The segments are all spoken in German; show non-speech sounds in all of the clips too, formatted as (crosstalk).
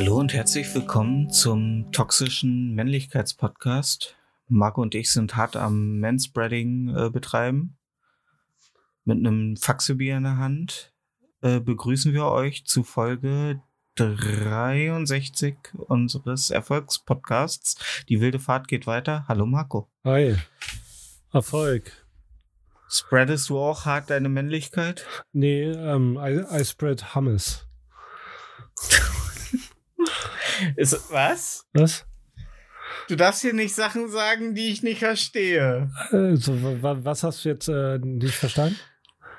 Hallo und herzlich willkommen zum toxischen Männlichkeitspodcast. Marco und ich sind hart am Manspreading äh, betreiben. Mit einem Faxebier in der Hand äh, begrüßen wir euch zu Folge 63 unseres Erfolgspodcasts. Die wilde Fahrt geht weiter. Hallo Marco. Hi. Erfolg. Spreadest du auch hart deine Männlichkeit? Nee, ähm, I, I spread Hummus. Ist, was? Was? Du darfst hier nicht Sachen sagen, die ich nicht verstehe. Also, wa- wa- was hast du jetzt äh, nicht verstanden?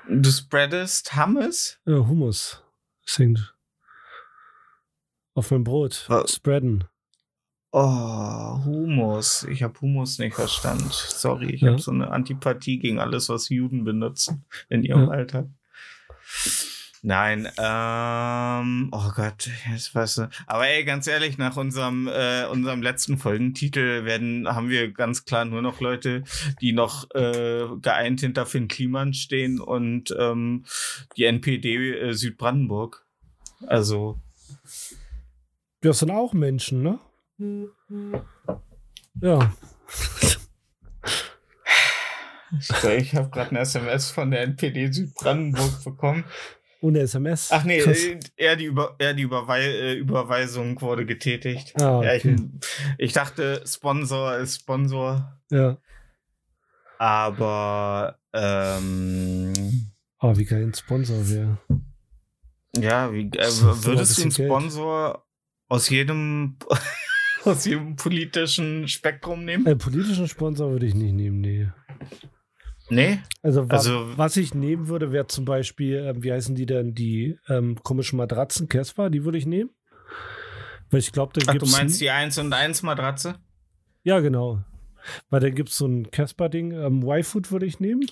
Du spreadest Hummus? Äh, Hummus. Singt. Auf mein Brot. Was? Spreaden. Oh, Humus. Ich habe Humus nicht verstanden. Sorry, ich Ja. habe so eine Antipathie gegen alles, was Juden benutzen in ihrem Ja. Alltag. Nein, ähm, oh Gott, jetzt weißt du. Aber ey, ganz ehrlich, nach unserem, äh, unserem letzten Folgentitel werden, haben wir ganz klar nur noch Leute, die noch äh, geeint hinter Finn Kliman stehen und ähm, die NPD äh, Südbrandenburg. Also, Das sind auch Menschen, ne? Ja. ich, ich habe gerade eine SMS von der NPD Südbrandenburg bekommen. Ohne SMS. Ach nee, äh, eher die, Über eher die Überwei äh, Überweisung wurde getätigt. Ah, Ja, ich, okay. (laughs) ich dachte, Sponsor ist Sponsor, Ja. aber ähm, Oh, wie geil ein Sponsor wäre. ja, wie, äh, würdest du ein einen Geld. Sponsor aus jedem (laughs) aus jedem politischen Spektrum nehmen? Einen politischen Sponsor würde ich nicht nehmen, nee. Nee? Also, wa Also- was ich nehmen würde, wäre zum Beispiel, ähm, wie heißen die denn, die ähm, komischen Matratzen, Casper, die würde ich nehmen. Weil ich glaube, da gibt du es. meinst die 1 und 1 Matratze? Ja, genau. Weil da gibt es so ein Casper-Ding. Ähm, Y-Food würde ich nehmen.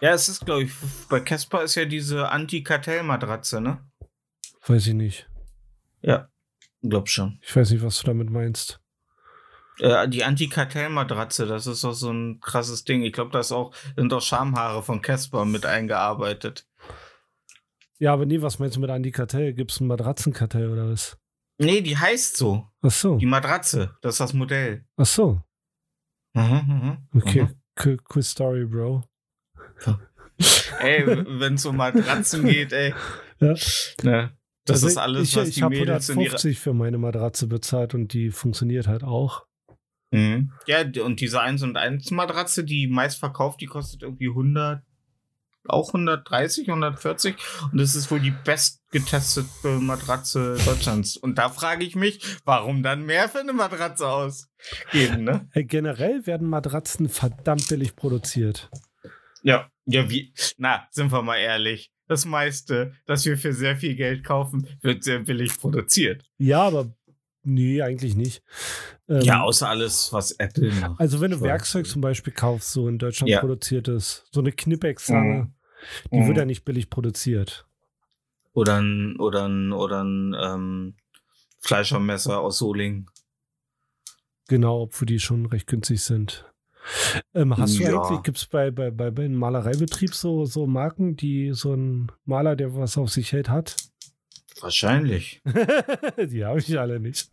Ja, es ist, glaube ich, bei Casper ist ja diese Anti-Kartell-Matratze, ne? Weiß ich nicht. Ja, glaub schon. Ich weiß nicht, was du damit meinst. Äh, die Anti-Kartell-Matratze, das ist doch so ein krasses Ding. Ich glaube, da sind auch Schamhaare von Casper mit eingearbeitet. Ja, aber nee, was meinst du mit Anti-Kartell? Gibt es ein Matratzenkartell oder was? Nee, die heißt so. Ach so. Die Matratze, das ist das Modell. Ach so. Mhm, mhm, Okay. mhm. Cool, cool Story, Bro. Ey, wenn es um Matratzen geht, ey. (laughs) Ja. Ne, das Also ist alles, ich, was ich die habe Mädels in ihrer. 150 für meine Matratze bezahlt und die funktioniert halt auch. Mhm. Ja, und diese 1 und 1 Matratze, die meist verkauft, die kostet irgendwie 100, auch 130, 140. Und das ist wohl die bestgetestete Matratze Deutschlands. Und da frage ich mich, warum dann mehr für eine Matratze ausgeben, ne? Generell werden Matratzen verdammt billig produziert. Ja, ja, wie, na, sind wir mal ehrlich. Das meiste, das wir für sehr viel Geld kaufen, wird sehr billig produziert. Ja, aber nee, eigentlich nicht. Ähm, ja, außer alles, was Apple macht. Also wenn du. Werkzeug zum Beispiel kaufst, so in Deutschland Ja. produziertes, so eine Knipex-Zange, Mhm. die Mhm. wird ja nicht billig produziert. Oder ein, oder ein, oder ein ähm, Fleischermesser aus Solingen. Genau, obwohl die schon recht günstig sind. Ähm, hast du Ja. eigentlich, gibt es bei, bei, bei, bei einem Malereibetrieb so, so Marken, die so ein Maler, der was auf sich hält, hat? Wahrscheinlich. (laughs) die habe ich alle nicht.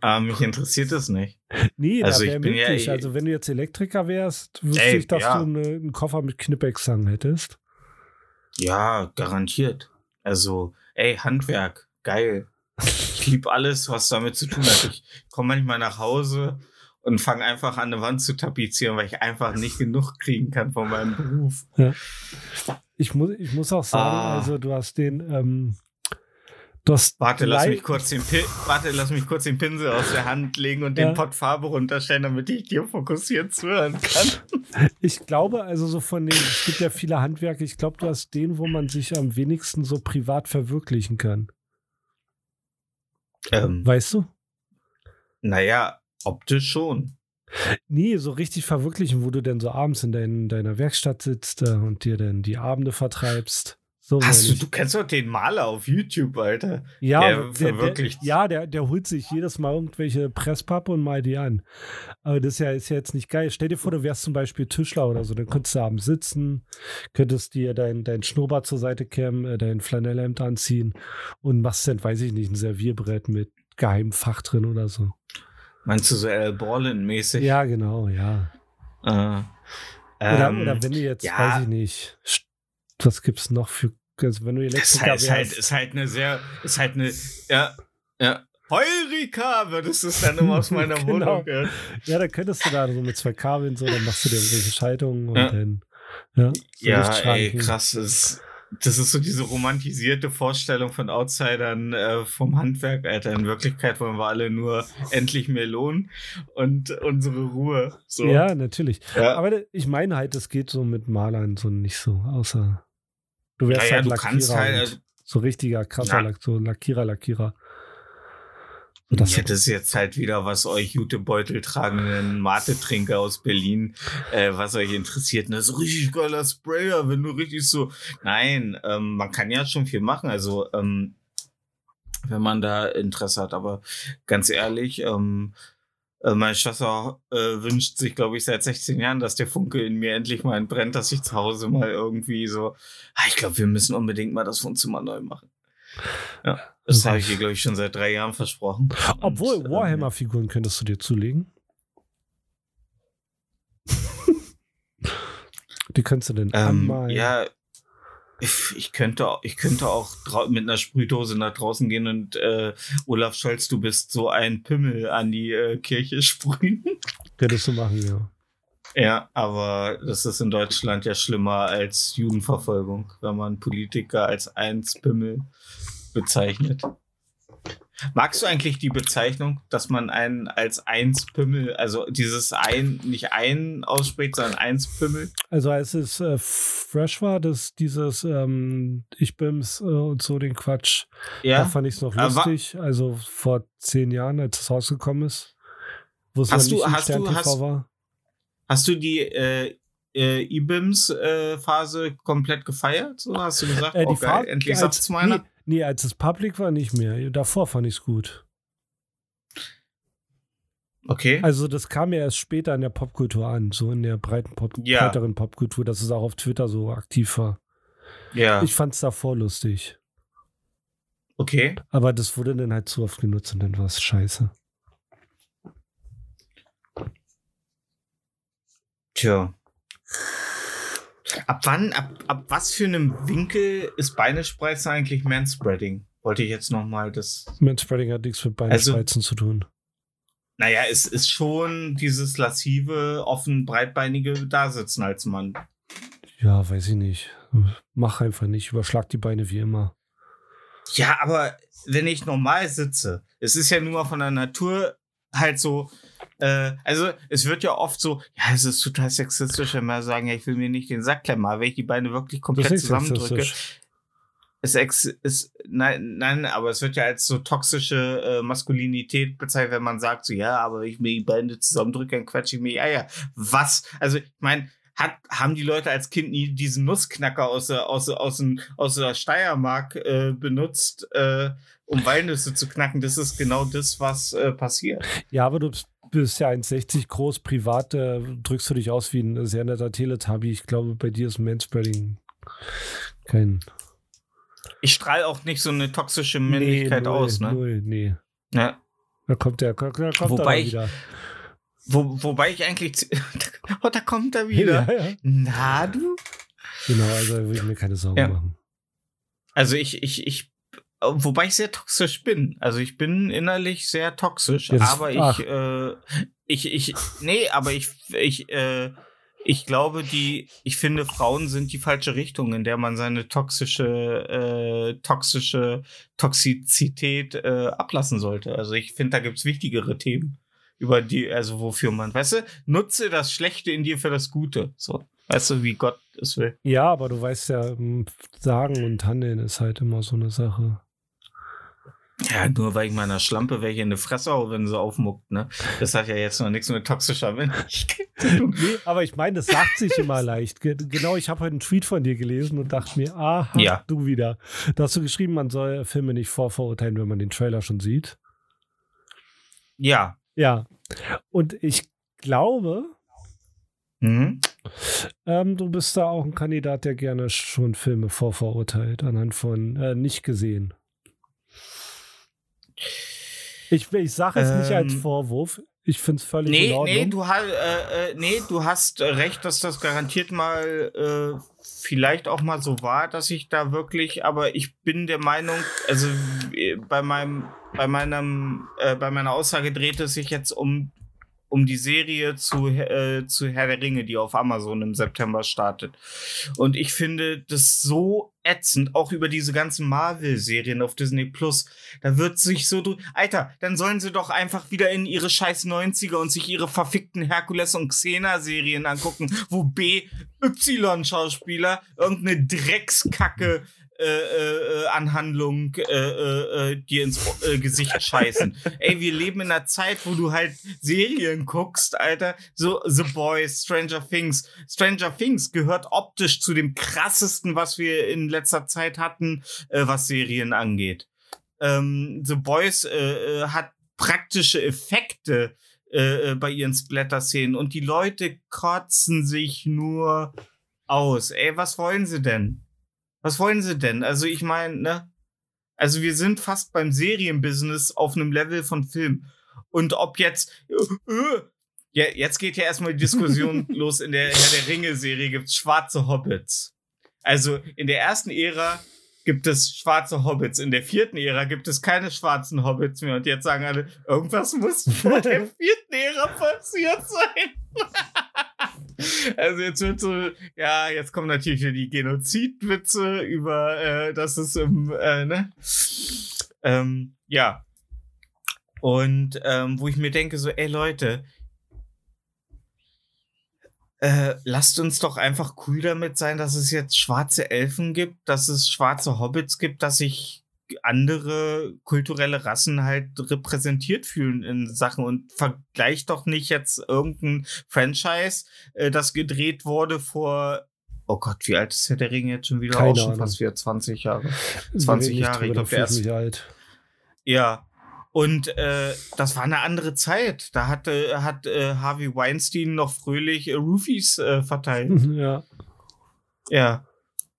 Aber mich interessiert es nicht. Nee, Also da ich wäre bin ja möglich. eh- also wenn du jetzt Elektriker wärst, wüsste Ey, ich, dass ja. du eine, einen Koffer mit Knipex-Zangen hättest. Ja, garantiert. Also, ey, Handwerk, geil. Ich liebe alles, was damit zu tun hat. Ich komme manchmal nach Hause und fange einfach an, eine Wand zu tapezieren, weil ich einfach nicht genug kriegen kann von meinem Beruf. Ich muss, ich muss auch sagen, Ah. also du hast den, ähm, Das Warte, lass mich kurz den Pin Warte, lass mich kurz den Pinsel aus der Hand legen und Ja. den Pott Farbe runterstellen, damit ich dir fokussiert zuhören kann. (laughs) Ich glaube, also so von den, es gibt ja viele Handwerke, ich glaube, du hast den, wo man sich am wenigsten so privat verwirklichen kann. ähm, Weißt du? naja, optisch schon. Nee, so richtig verwirklichen, wo du denn so abends in dein, deiner Werkstatt sitzt äh, und dir dann die Abende vertreibst. So Hast du, du kennst doch den Maler auf YouTube, Alter. ja, der der, der, ja der, der holt sich jedes Mal irgendwelche Presspappe und malt die an. Aber das ist ja, ist ja jetzt nicht geil. Stell dir vor, du wärst zum Beispiel Tischler oder so, dann könntest du abends sitzen, könntest dir dein, dein Schnurrbart zur Seite kämmen, äh, dein Flanellhemd anziehen und machst dann, weiß ich nicht, ein Servierbrett mit geheimem Fach drin oder so. Meinst du so Al Borland-mäßig? Ja, genau, ja. Äh, Oder, ähm, oder wenn du jetzt, ja. weiß ich nicht, was gibt's noch für, also wenn du ist Elektriker halt, ist, halt, ist halt eine sehr, ist halt eine, ja, ja. Heurika, würdest du es dann immer aus (laughs) meiner Genau. Wohnung hören. ja, dann könntest du da so mit zwei Kabeln so, dann machst du dir irgendwelche Schaltungen und Ja. dann, ja, so Ja, ey, krass. Das ist, das ist so diese romantisierte Vorstellung von Outsidern äh, vom Handwerk, Alter. In Wirklichkeit wollen wir alle nur endlich mehr Lohn und unsere Ruhe. So. Ja, natürlich. ja. Aber ich meine halt, es geht so mit Malern so nicht so, außer du wärst Naja, halt Lackierer. halt, und also- so richtiger krasser. Lack, so Lackierer, Lackierer. So, das ja, das ist jetzt halt wieder, was euch Jutebeutel tragenden Mate-Trinker aus Berlin, äh, was euch interessiert. Das ist richtig geiler Sprayer, wenn du richtig so. Nein, ähm, man kann ja schon viel machen. Also, ähm, wenn man da Interesse hat. Aber ganz ehrlich, ähm, äh, meine Schwester äh, wünscht sich, glaube ich, seit 16 Jahren, dass der Funke in mir endlich mal entbrennt, dass ich zu Hause mal irgendwie so. Ah, ich glaube, wir müssen unbedingt mal das Wohnzimmer neu machen. Ja, das Okay. habe ich ihr, glaube ich, schon seit drei Jahren versprochen. Obwohl, Warhammer-Figuren könntest du dir zulegen. (laughs) Die könntest du denn Ähm, anmalen. ja, ich, könnte, auch- ich könnte auch mit einer Sprühdose nach draußen gehen und äh, Olaf Scholz, du bist so ein Pimmel an die äh, Kirche (laughs) sprühen. Könntest du machen, ja. Ja, aber das ist in Deutschland ja schlimmer als Judenverfolgung, wenn man Politiker als eins Pimmel bezeichnet. Magst du eigentlich die Bezeichnung, dass man einen als eins Pimmel, also dieses ein, nicht ein ausspricht, sondern eins Pimmel? Also als es äh, fresh war, dass dieses ähm, Ich bin's äh, und so den Quatsch, da Ja. fand ich es noch Aber lustig. Also vor zehn Jahren, als es rausgekommen ist, wo es Hast noch du- nicht im hast du- hast- war. Hast du die äh, äh, IBIMS-Phase komplett gefeiert? So hast du gesagt, Äh, oh die geil, endlich als, sagt's mal einer. nee, nee, als es Public war, nicht mehr. Davor fand ich es gut. Okay. Also das kam ja erst später in der Popkultur an, so in der breiten Pop Ja. breiteren Popkultur, dass es auch auf Twitter so aktiv war. ja, Ich fand es davor lustig. okay. Aber das wurde dann halt zu oft genutzt und dann war es scheiße. Tja. Ab wann, ab, ab was für einem Winkel ist Beinespreizen eigentlich Manspreading? Wollte ich jetzt nochmal das. Manspreading hat nichts mit Also- Beinspreizen zu tun. Naja, es ist schon dieses lassive, offen, breitbeinige Dasitzen als Mann. Ja, weiß ich nicht. Mach einfach nicht. Überschlag die Beine wie immer. Ja, aber wenn ich normal sitze, es ist ja nun mal von der Natur halt so, äh, also es wird ja oft so, ja, es ist total sexistisch, wenn wir sagen, ja, ich will mir nicht den Sack klemmen, aber wenn ich die Beine wirklich komplett zusammendrücke, ist, ex ist nein, nein, aber es wird ja als so toxische äh, Maskulinität bezeichnet, wenn man sagt, so, ja, aber wenn ich mir die Beine zusammendrücke, dann quetsche ich mir die Eier. Was? Also, ich meine, hat, haben die Leute als Kind nie diesen Nussknacker aus der, aus, aus, aus der Steiermark äh, benutzt, äh, um Walnüsse zu knacken? Das ist genau das, was äh, passiert. Ja, aber du bist- bist ja 1,60 groß, privat äh, drückst du dich aus wie ein sehr netter Teletubby. Ich glaube, bei dir ist Manspreading kein Ich strahle auch nicht so eine toxische Männlichkeit null, aus, ne? Null, nee. Ja. Da kommt der, da kommt Wobei er ich- wieder. Wo, wobei ich eigentlich. (laughs) Oh, da kommt er wieder. Ja, ja. Na, du? Genau, also da will ich mir keine Sorgen Ja. machen. Also ich, ich, ich, wobei ich sehr toxisch bin. Also ich bin innerlich sehr toxisch, das- aber ach. ich, äh, ich, ich, nee, aber ich, ich, äh, ich glaube, die, ich finde, Frauen sind die falsche Richtung, in der man seine toxische, äh, toxische Toxizität äh, ablassen sollte. Also ich finde, da gibt's wichtigere Themen, über die, also wofür man, weißt du, nutze das Schlechte in dir für das Gute. So, weißt du, wie Gott es will. Ja, aber du weißt ja, Sagen und Handeln ist halt immer so eine Sache. Ja, nur weil ich meiner Schlampe welche in die Fresse hau, wenn sie aufmuckt, ne? Das hat ja jetzt noch nichts mit toxischer Männlichkeit zu tun. Nee, aber ich meine, das sagt sich immer leicht. Ge genau, ich habe heute einen Tweet von dir gelesen und dachte mir, aha, Ja. du wieder. Da hast du geschrieben, man soll Filme nicht vorverurteilen, wenn man den Trailer schon sieht. Ja. Ja. Und ich glaube, Mhm. ähm, du bist da auch ein Kandidat, der gerne schon Filme vorverurteilt, anhand von äh, nicht gesehen. Ich, ich sage es nicht als Ähm, Vorwurf. Ich finde es völlig in Nee, Ordnung. nee, du, äh, äh, nee, du hast äh, recht, dass das garantiert mal äh, vielleicht auch mal so war, dass ich da wirklich, aber ich bin der Meinung, also äh, bei meinem, bei meinem, äh, bei meiner Aussage dreht es sich jetzt um um die Serie zu, äh, zu Herr der Ringe, die auf Amazon im September startet. Und ich finde das so ätzend, auch über diese ganzen Marvel-Serien auf Disney Plus. Da wird sich so, Alter, dann sollen sie doch einfach wieder in ihre scheiß 90er und sich ihre verfickten Herkules- und Xena-Serien angucken, wo B-Y-Schauspieler irgendeine Dreckskacke äh, äh, äh, Anhandlung äh, äh, äh, dir ins äh, Gesicht (laughs) scheißen. Ey, wir leben in einer Zeit, wo du halt Serien guckst, Alter. So The Boys, Stranger Things. Stranger Things gehört optisch zu dem krassesten, was wir in letzter Zeit hatten, äh, was Serien angeht. Ähm, The Boys äh, äh, hat praktische Effekte äh, äh, bei ihren Splatter-Szenen und die Leute kotzen sich nur aus. Ey, was wollen sie denn? Was wollen sie denn? Also ich meine, ne? Also wir sind fast beim Serienbusiness auf einem Level von Film. Und ob jetzt äh, äh, ja, jetzt geht ja erstmal die Diskussion (laughs) los. In der Herr der Ringe-Serie gibt's schwarze Hobbits. Also in der ersten Ära gibt es schwarze Hobbits. In der vierten Ära gibt es keine schwarzen Hobbits mehr. Und jetzt sagen alle, irgendwas muss vor der (laughs) vierten Ära passiert sein. (laughs) Also jetzt wird so, ja, jetzt kommen natürlich wieder die Genozidwitze über, äh, dass es im, äh, ne? Ähm, ja. Und ähm, wo ich mir denke, so, ey Leute, äh, lasst uns doch einfach cool damit sein, dass es jetzt schwarze Elfen gibt, dass es schwarze Hobbits gibt, dass sich andere kulturelle Rassen halt repräsentiert fühlen in Sachen und vergleicht doch nicht jetzt irgendein Franchise, äh, das gedreht wurde vor Oh Gott, wie alt ist Herr der Ring jetzt schon wieder? Keine auch schon Ahnung. fast wieder 20 Jahre. Wir 20 reden nicht Jahre, ich drüber, glaub, da der mich alt. Ja. Und äh, das war eine andere Zeit. Da hatte, hat äh, Harvey Weinstein noch fröhlich äh, Roofies äh, verteilt. (laughs) Ja. Ja.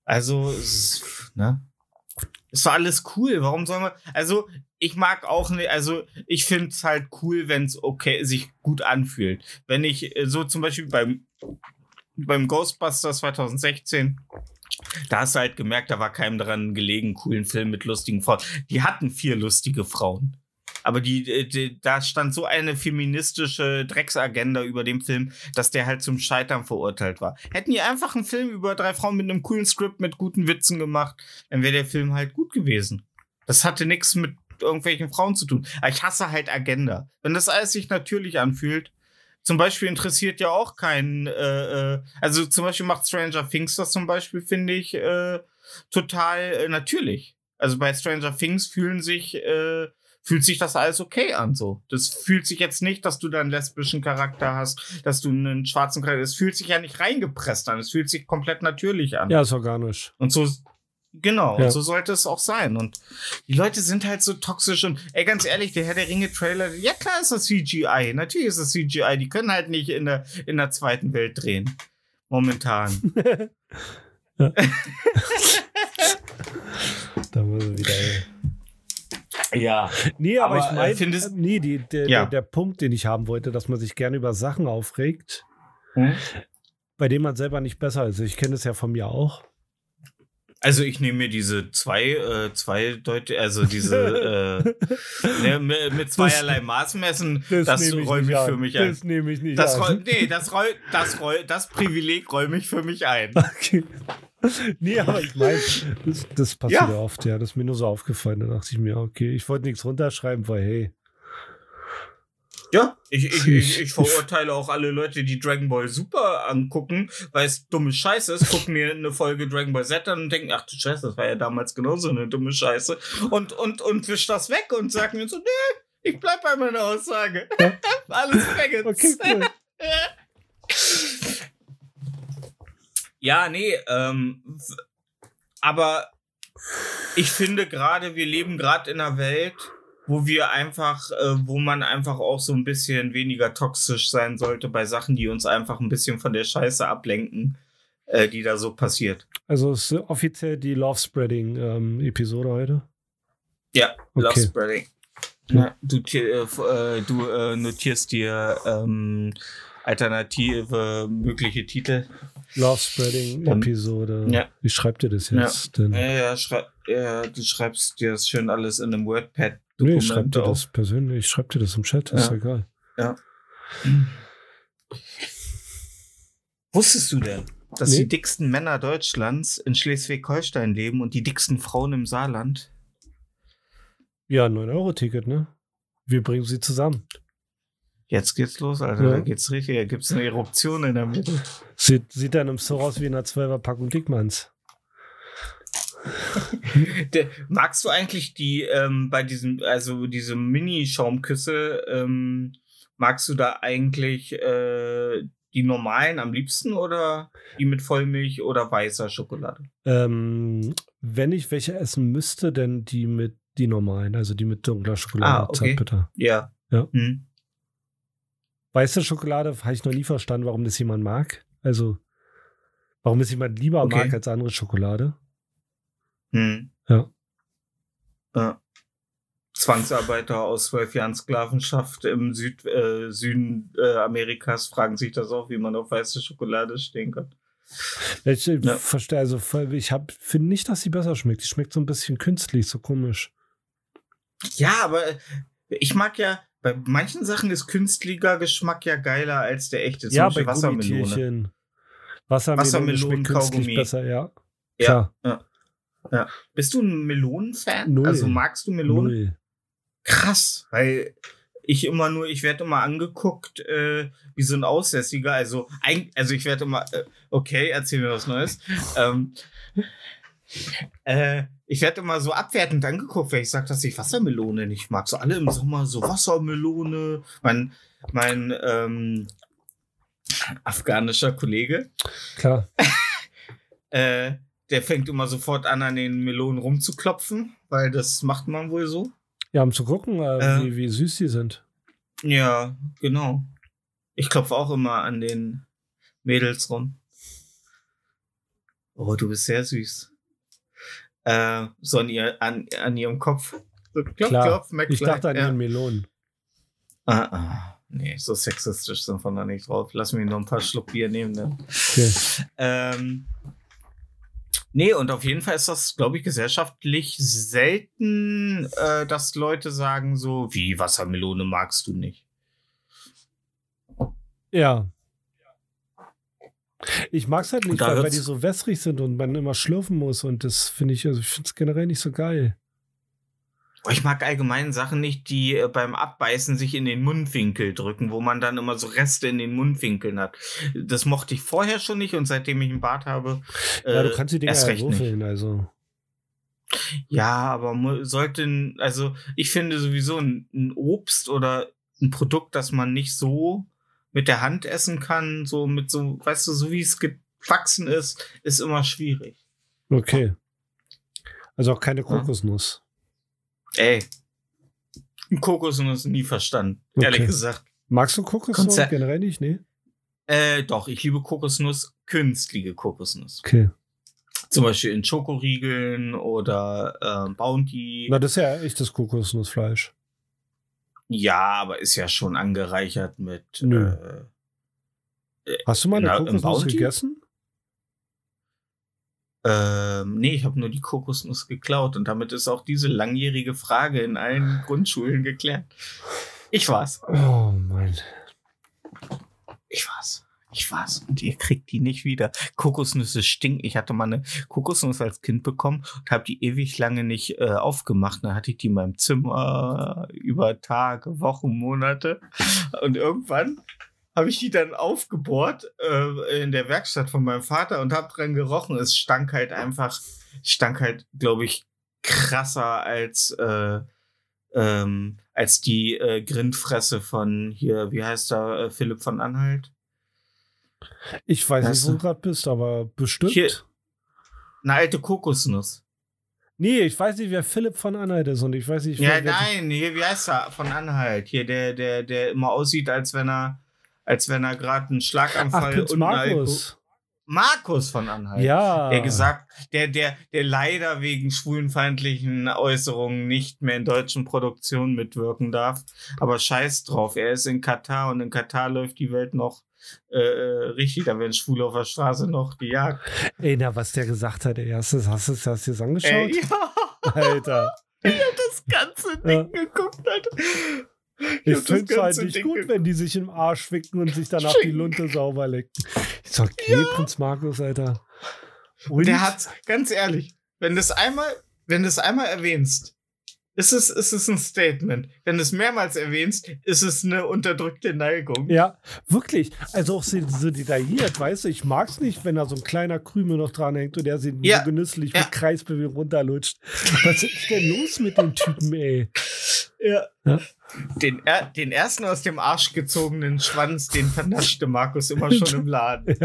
Also, es- ne? Es war alles cool. Warum soll man. Also, ich mag auch nicht, also ich finde es halt cool, wenn es okay sich gut anfühlt. Wenn ich äh, so zum Beispiel beim, beim Ghostbusters 2016, da hast du halt gemerkt, da war keinem daran gelegen, einen coolen Film mit lustigen Frauen. Die hatten vier lustige Frauen. Aber die, äh, die, da stand so eine feministische Drecksagenda über dem Film, dass der halt zum Scheitern verurteilt war. Hätten die einfach einen Film über drei Frauen mit einem coolen Skript mit guten Witzen gemacht, dann wäre der Film halt gut gewesen. Das hatte nichts mit irgendwelchen Frauen zu tun. Aber ich hasse halt Agenda. Wenn das alles sich natürlich anfühlt, zum Beispiel interessiert ja auch keinen, äh, äh, also zum Beispiel macht Stranger Things das zum Beispiel, finde ich, äh, total äh, natürlich. Also bei Stranger Things fühlen sich, äh, fühlt sich das alles okay an so. Das fühlt sich jetzt nicht, dass du da einen lesbischen Charakter hast, dass du einen schwarzen Charakter, es fühlt sich ja nicht reingepresst an, es fühlt sich komplett natürlich an. ja, ist organisch. Und so, genau, Ja. und so sollte es auch sein. Und die Leute sind halt so toxisch und, ey, ganz ehrlich, der Herr der Ringe-Trailer, ja klar ist das CGI, natürlich ist das CGI, die können halt nicht in der, in der zweiten Welt drehen. Momentan. (laughs) (laughs) Da muss er wieder. Ey. Ja. Nee, aber, Aber, ich äh, meine, findest- nee, die, der, Ja. der, der Punkt, den ich haben wollte, dass man sich gerne über Sachen aufregt, Hm? bei denen man selber nicht besser ist. Ich kenne das ja von mir auch. Also ich nehme mir diese zwei, äh, zwei Deute, also diese (laughs) äh, ne, mit, zweierlei Maßmessen, das, nehme räume ich für an. mich ein. Das nehme ich nicht Das, an. nee, das, räu, das, räu, das Privileg räume ich für mich ein. (laughs) Okay. (laughs) Nee, aber ich meine, das, das passiert Ja. oft, ja. Das ist mir nur so aufgefallen. Da dachte ich mir, okay, ich wollte nichts runterschreiben, weil, hey, Ja, ich, ich, ich, ich verurteile auch alle Leute, die Dragon Ball Super angucken, weil es dumme Scheiße ist, gucken mir eine Folge Dragon Ball Z an und denken, ach du Scheiße, das war ja damals genauso eine dumme Scheiße. Und, und, und wisch das weg und sagen mir so, nee, ich bleib bei meiner Aussage. (laughs) Alles Faggots. okay, cool. (laughs) Ja, nee, ähm, aber ich finde gerade, wir leben gerade in einer Welt, wo wir einfach, äh, wo man einfach auch so ein bisschen weniger toxisch sein sollte bei Sachen, die uns einfach ein bisschen von der Scheiße ablenken, äh, die da so passiert. Also es ist offiziell die Love Spreading ähm, Episode heute. Ja, Love Okay. Spreading. Ja. Ja, du äh, äh, du äh, notierst dir ähm, alternative mögliche Titel. Love Spreading Dann- Episode. Ja. Wie schreibt ihr das Ja. jetzt denn? Ja, ja, schrei ja, du schreibst dir das schön alles in einem WordPad. Nee, ich schreibe dir das persönlich. Ich schreibe dir das im Chat, ist Ja. egal. Wusstest du denn, dass Nee. die dicksten Männer Deutschlands in Schleswig-Holstein leben und die dicksten Frauen im Saarland? Ja, 9-Euro-Ticket, ne? Wir bringen sie zusammen. Jetzt geht's los, Alter. Ja. Da geht's richtig. Da gibt's eine Eruption in der Mitte. Sieht, sieht dann im Store aus wie in einer 12er Packung Dickmanns. (laughs) Magst du eigentlich die ähm, bei diesem, also diese Mini-Schaumküsse, ähm, magst du da eigentlich äh, die normalen am liebsten oder die mit Vollmilch oder weißer Schokolade? Ähm, wenn ich welche essen müsste, dann die mit die normalen, also die mit dunkler Schokolade, Ah, okay. Zartbitter. Ja. Ja. Hm. Weiße Schokolade habe ich noch nie verstanden, warum das jemand mag. Also, warum es jemand lieber Okay. mag als andere Schokolade. Hm. Ja. Ja. Zwangsarbeiter aus zwölf Jahren Sklavenschaft im Süd, äh, Süden äh, Amerikas fragen sich das auch, wie man auf weiße Schokolade stehen kann. Ich Ja. verstehe, also voll- ich finde nicht, dass sie besser schmeckt. Die schmeckt so ein bisschen künstlich, so komisch. Ja, aber äh, ich mag ja, bei manchen Sachen ist künstlicher Geschmack ja geiler als der echte. Zum ja, bei Gummitierchen. Wassermelone, Wassermelonen, schmeckt künstlich besser, ja. Ja, Klar, Bist du ein Melonenfan? Null. Also magst du Melonen? null. Krass, weil ich immer nur, ich werde immer angeguckt äh, wie so ein Aussässiger. Also, ein, also ich werde immer, äh, okay, erzähl mir was Neues. (laughs) ähm, äh, ich werde immer so abwertend angeguckt, wenn ich sage, dass ich Wassermelone nicht mag. So alle im Sommer so Wassermelone. Mein, mein ähm, afghanischer Kollege, Klar. (laughs) äh, der fängt immer sofort an, an den Melonen rumzuklopfen, weil das macht man wohl so. Ja, um zu gucken, äh, Äh. wie, wie süß die sind. Ja, genau. Ich klopfe auch immer an den Mädels rum. Oh, du bist sehr süß. Äh, so an, ihr, an, an ihrem Kopf. So, klopf, Klar. klopf, McFly. Ich dachte an ja. ihren Melonen. ah, ah, Nee, so sexistisch sind wir da nicht drauf. Lass mich noch ein paar Schluck Bier nehmen. Ne? Okay. Ähm, nee, und auf jeden Fall ist das, glaube ich, gesellschaftlich selten, äh, dass Leute sagen so, wie Wassermelone magst du nicht. Ja. Ich mag es halt nicht, weil, weil die so wässrig sind und man immer schlürfen muss und das finde ich, also ich finde es generell nicht so geil. Oh, Ich mag allgemein Sachen nicht, die äh, beim Abbeißen sich in den Mundwinkel drücken, wo man dann immer so Reste in den Mundwinkeln hat. Das mochte ich vorher schon nicht und seitdem ich einen Bart habe. Äh, ja, du kannst die Dinger erst ja recht nicht. würfeln, also. Ja, aber sollten, also ich finde sowieso ein, ein Obst oder ein Produkt, das man nicht so mit der Hand essen kann, so mit so, weißt du, so wie es gewachsen ist, ist immer schwierig. Okay. Also auch keine Kokosnuss. Ey, ein Kokosnuss nie verstanden, ehrlich Okay. gesagt. Magst du Kokosnuss Konzer- generell nicht? Nee? Äh, doch, ich liebe Kokosnuss, künstliche Kokosnuss. Okay. Zum Beispiel in Schokoriegeln oder äh, Bounty. Na, das ist ja echtes Kokosnussfleisch. Ja, aber ist ja schon angereichert mit. Nö. Äh, Hast du mal eine Na, Kokosnuss gegessen? Ähm, nee, ich habe nur die Kokosnuss geklaut und damit ist auch diese langjährige Frage in allen Grundschulen geklärt. Ich war's. Oh Mann. Ich war's. Ich war's. Und ihr kriegt die nicht wieder. Kokosnüsse stinken. Ich hatte mal eine Kokosnuss als Kind bekommen und habe die ewig lange nicht äh, aufgemacht. Dann hatte ich die in meinem Zimmer über Tage, Wochen, Monate. Und irgendwann habe ich die dann aufgebohrt äh, in der Werkstatt von meinem Vater und habe dran gerochen. Es stank halt einfach, stank halt, glaube ich, krasser als äh, ähm, als die äh, Grindfresse von hier, wie heißt er, äh, Philipp von Anhalt? Ich weiß Weißt nicht, wo du? gerade bist, aber bestimmt. Hier- Eine alte Kokosnuss. Nee, ich weiß nicht, wer Philipp von Anhalt ist und ich weiß nicht, Ja, wer, wer nein, hier, wie heißt er? Von Anhalt. Hier, der, der, der immer aussieht, als wenn er, als wenn er gerade einen Ach, Schlaganfall Prinz und Markus. Markus von Anhalt. Ja. Der gesagt, der, der, der leider wegen schwulenfeindlichen Äußerungen nicht mehr in deutschen Produktionen mitwirken darf. Aber scheiß drauf, er ist in Katar und in Katar läuft die Welt noch äh, äh, richtig. Da werden Schwule auf der Straße noch gejagt. Ey, na, was der gesagt hat, ey, hast du hast, du- hast du das angeschaut? Ey, ja, Alter. ich hab das ganze Ding geguckt, Alter. Ich das finde es halt nicht Ding gut, wenn die sich im Arsch ficken und sich danach die Ficken. Lunte sauber lecken. Ich sag, geh, Prinz Markus, Alter. Und? Der hat, ganz ehrlich, wenn du es einmal, wenn du es einmal erwähnst, ist es, ist es ein Statement. Wenn du es mehrmals erwähnst, ist es eine unterdrückte Neigung. Ja, wirklich. Also auch so, so detailliert, weißt du, ich mag's nicht, wenn da so ein kleiner Krümel noch dran hängt und der sie Ja, so genüsslich ja. mit Kreisbewegung runterlutscht. Was ist denn los mit dem Typen, ey? Ja. Ja. Den, er, den ersten aus dem Arsch gezogenen Schwanz, den vernaschte Markus immer schon (laughs) im Laden.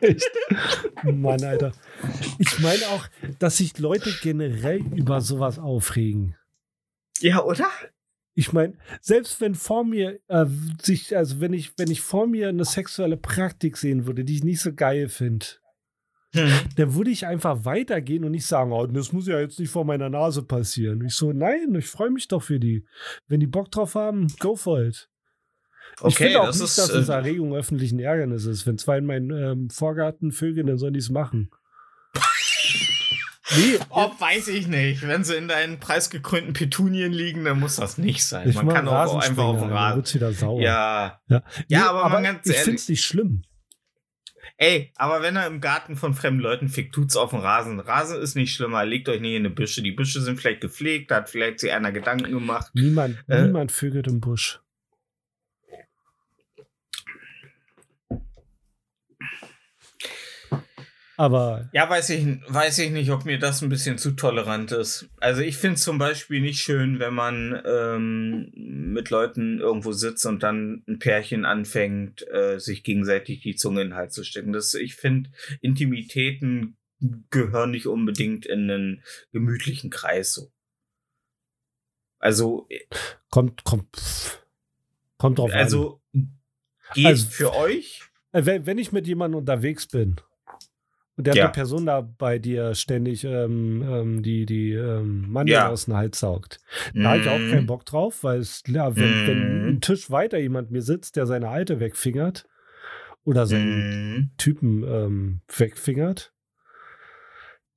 Echt? Mann, Alter. Ich meine auch, dass sich Leute generell über sowas aufregen. Ja, oder? Ich meine, selbst wenn vor mir äh, sich, also wenn ich, wenn ich vor mir eine sexuelle Praktik sehen würde, die ich nicht so geil finde, Hm. dann würde ich einfach weitergehen und nicht sagen, oh, das muss ja jetzt nicht vor meiner Nase passieren. Ich so, nein, ich freue mich doch für die. Wenn die Bock drauf haben, go for it. ich Okay, finde auch das nicht, ist. dass es äh, Erregung öffentlichen Ärgernis ist. Wenn zwei in meinen ähm, Vorgarten vögeln, dann sollen die es machen. Nee, Oh, weiß ich nicht. Wenn sie in deinen preisgekrönten Petunien liegen, dann muss das nicht sein. ich man kann auch einfach auf dann Rasen. wird's wieder sauer. Ja. ja. Ja, aber mal ganz ich ehrlich. finde es nicht schlimm. Ey, aber wenn er im Garten von fremden Leuten fickt, tut's auf dem Rasen. Rasen ist nicht schlimmer. Legt euch nicht in eine Büsche. Die Büsche sind vielleicht gepflegt, da hat vielleicht sich einer Gedanken gemacht. Niemand, Äh. niemand vögelt im Busch. Aber Ja, weiß ich, weiß ich nicht, ob mir das ein bisschen zu tolerant ist. Also ich finde es zum Beispiel nicht schön, wenn man ähm, mit Leuten irgendwo sitzt und dann ein Pärchen anfängt, äh, sich gegenseitig die Zunge in den Hals zu stecken. Das, ich finde, Intimitäten gehören nicht unbedingt in einen gemütlichen Kreis so. Also, kommt, kommt, pff, kommt drauf an. also geht Also- für euch. Äh, Wenn, wenn ich mit jemandem unterwegs bin und der Ja. eine Person da bei dir ständig ähm, ähm, die, die ähm, Mann Ja. aus dem Hals saugt, da habe ich auch Mm, keinen Bock drauf, weil es, ja, wenn, wenn Mhm. ein Tisch weiter jemand mir sitzt, der seine Alte wegfingert oder seinen mm. Typen ähm, wegfingert,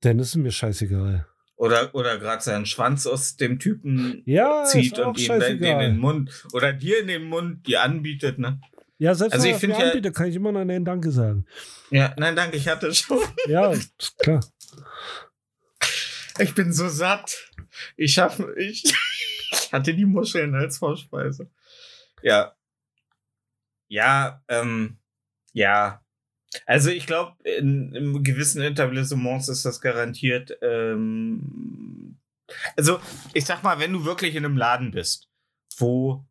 dann ist es mir scheißegal. Oder, oder gerade seinen Schwanz aus dem Typen Ja, zieht und ihm den in den. Mund oder dir in den Mund dir anbietet, ne? Ja, selbst Also wenn ich find mir ja- anbietet, kann ich immer noch Nein Danke sagen. Ja, nein, danke, ich hatte schon. (laughs) Ja, klar. Ich bin so satt. Ich hab, ich, (laughs) ich hatte die Muscheln als Vorspeise. Ja. Ja, ähm, ja. Also ich glaube, in, in gewissen Etablissements ist das garantiert. Ähm, also ich sag mal, wenn du wirklich in einem Laden bist, wo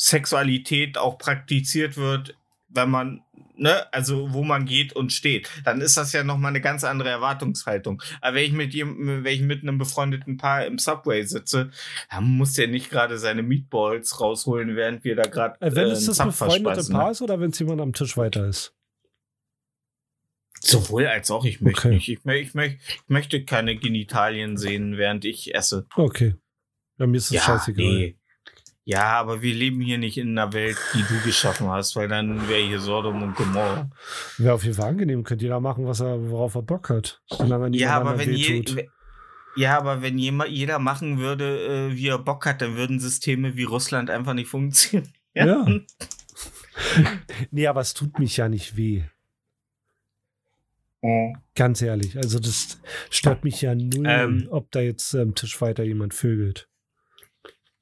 Sexualität auch praktiziert wird, wenn man, ne, also wo man geht und steht, dann ist das ja nochmal eine ganz andere Erwartungshaltung. Aber wenn ich mit jemandem, wenn ich mit einem befreundeten Paar im Subway sitze, dann muss der nicht gerade seine Meatballs rausholen, während wir da gerade Äh, wenn äh, es das befreundete ne? Paar ist oder wenn es jemand am Tisch weiter ist? Sowohl als auch, ich möchte Okay. nicht. Ich, ich, mö- ich möchte keine Genitalien sehen, während ich esse. Okay. Ja, mir ist das scheißegal. nee. Ja, aber wir leben hier nicht in einer Welt, die du geschaffen hast, weil dann wäre hier Sodom und Gomorra. Wäre auf jeden Fall angenehm. Könnte jeder machen, was er, worauf er Bock hat. Solange Ja, aber wenn je, ja, aber wenn jemand, jeder machen würde, äh, wie er Bock hat, dann würden Systeme wie Russland einfach nicht funktionieren. Ja. (laughs) Nee, aber es tut mich ja nicht weh. Oh. Ganz ehrlich. Also das stört mich ja null, Ähm. ob da jetzt am Tisch weiter jemand vögelt.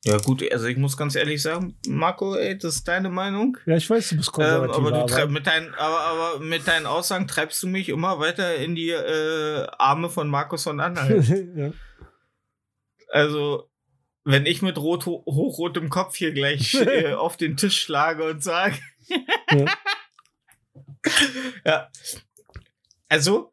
Ja, gut, also ich muss ganz ehrlich sagen, Marco, ey, das ist deine Meinung. Ja, ich weiß, du bist Ähm, konservativ. aber, du aber, mit deinen, aber, aber mit deinen Aussagen treibst du mich immer weiter in die äh, Arme von Markus von Anhalt. (laughs) ja. Also, wenn ich mit rot, ho hochrotem Kopf hier gleich (laughs) äh, auf den Tisch schlage und sage. Ja. ja. Also,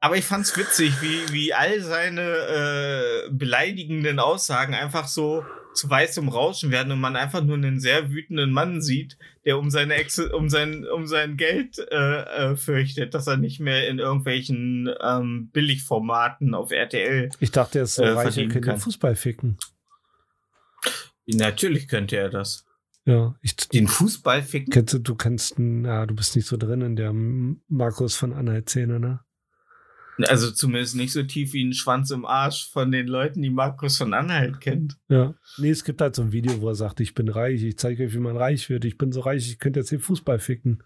aber ich fand's witzig, wie, wie all seine äh, beleidigenden Aussagen einfach so zu weißem Rauschen werden und man einfach nur einen sehr wütenden Mann sieht, der um seine Ex um sein um sein Geld äh, äh, fürchtet, dass er nicht mehr in irgendwelchen ähm, Billigformaten auf RTL. Ich dachte, er ist so Äh, reich, er verdienen könnte kann. Fußball ficken. Natürlich könnte er das. Ja, ich, Den Fußball ficken. kennst, du- du kennst, einen- ja, du bist nicht so drin in der Markus von Anhalt-Szene, ne? Also zumindest nicht so tief wie ein Schwanz im Arsch von den Leuten, die Markus von Anhalt kennt. Ja. Nee, es gibt halt so ein Video, wo er sagt, ich bin reich, ich zeige euch, wie man reich wird. Ich bin so reich, ich könnte jetzt den Fußball ficken.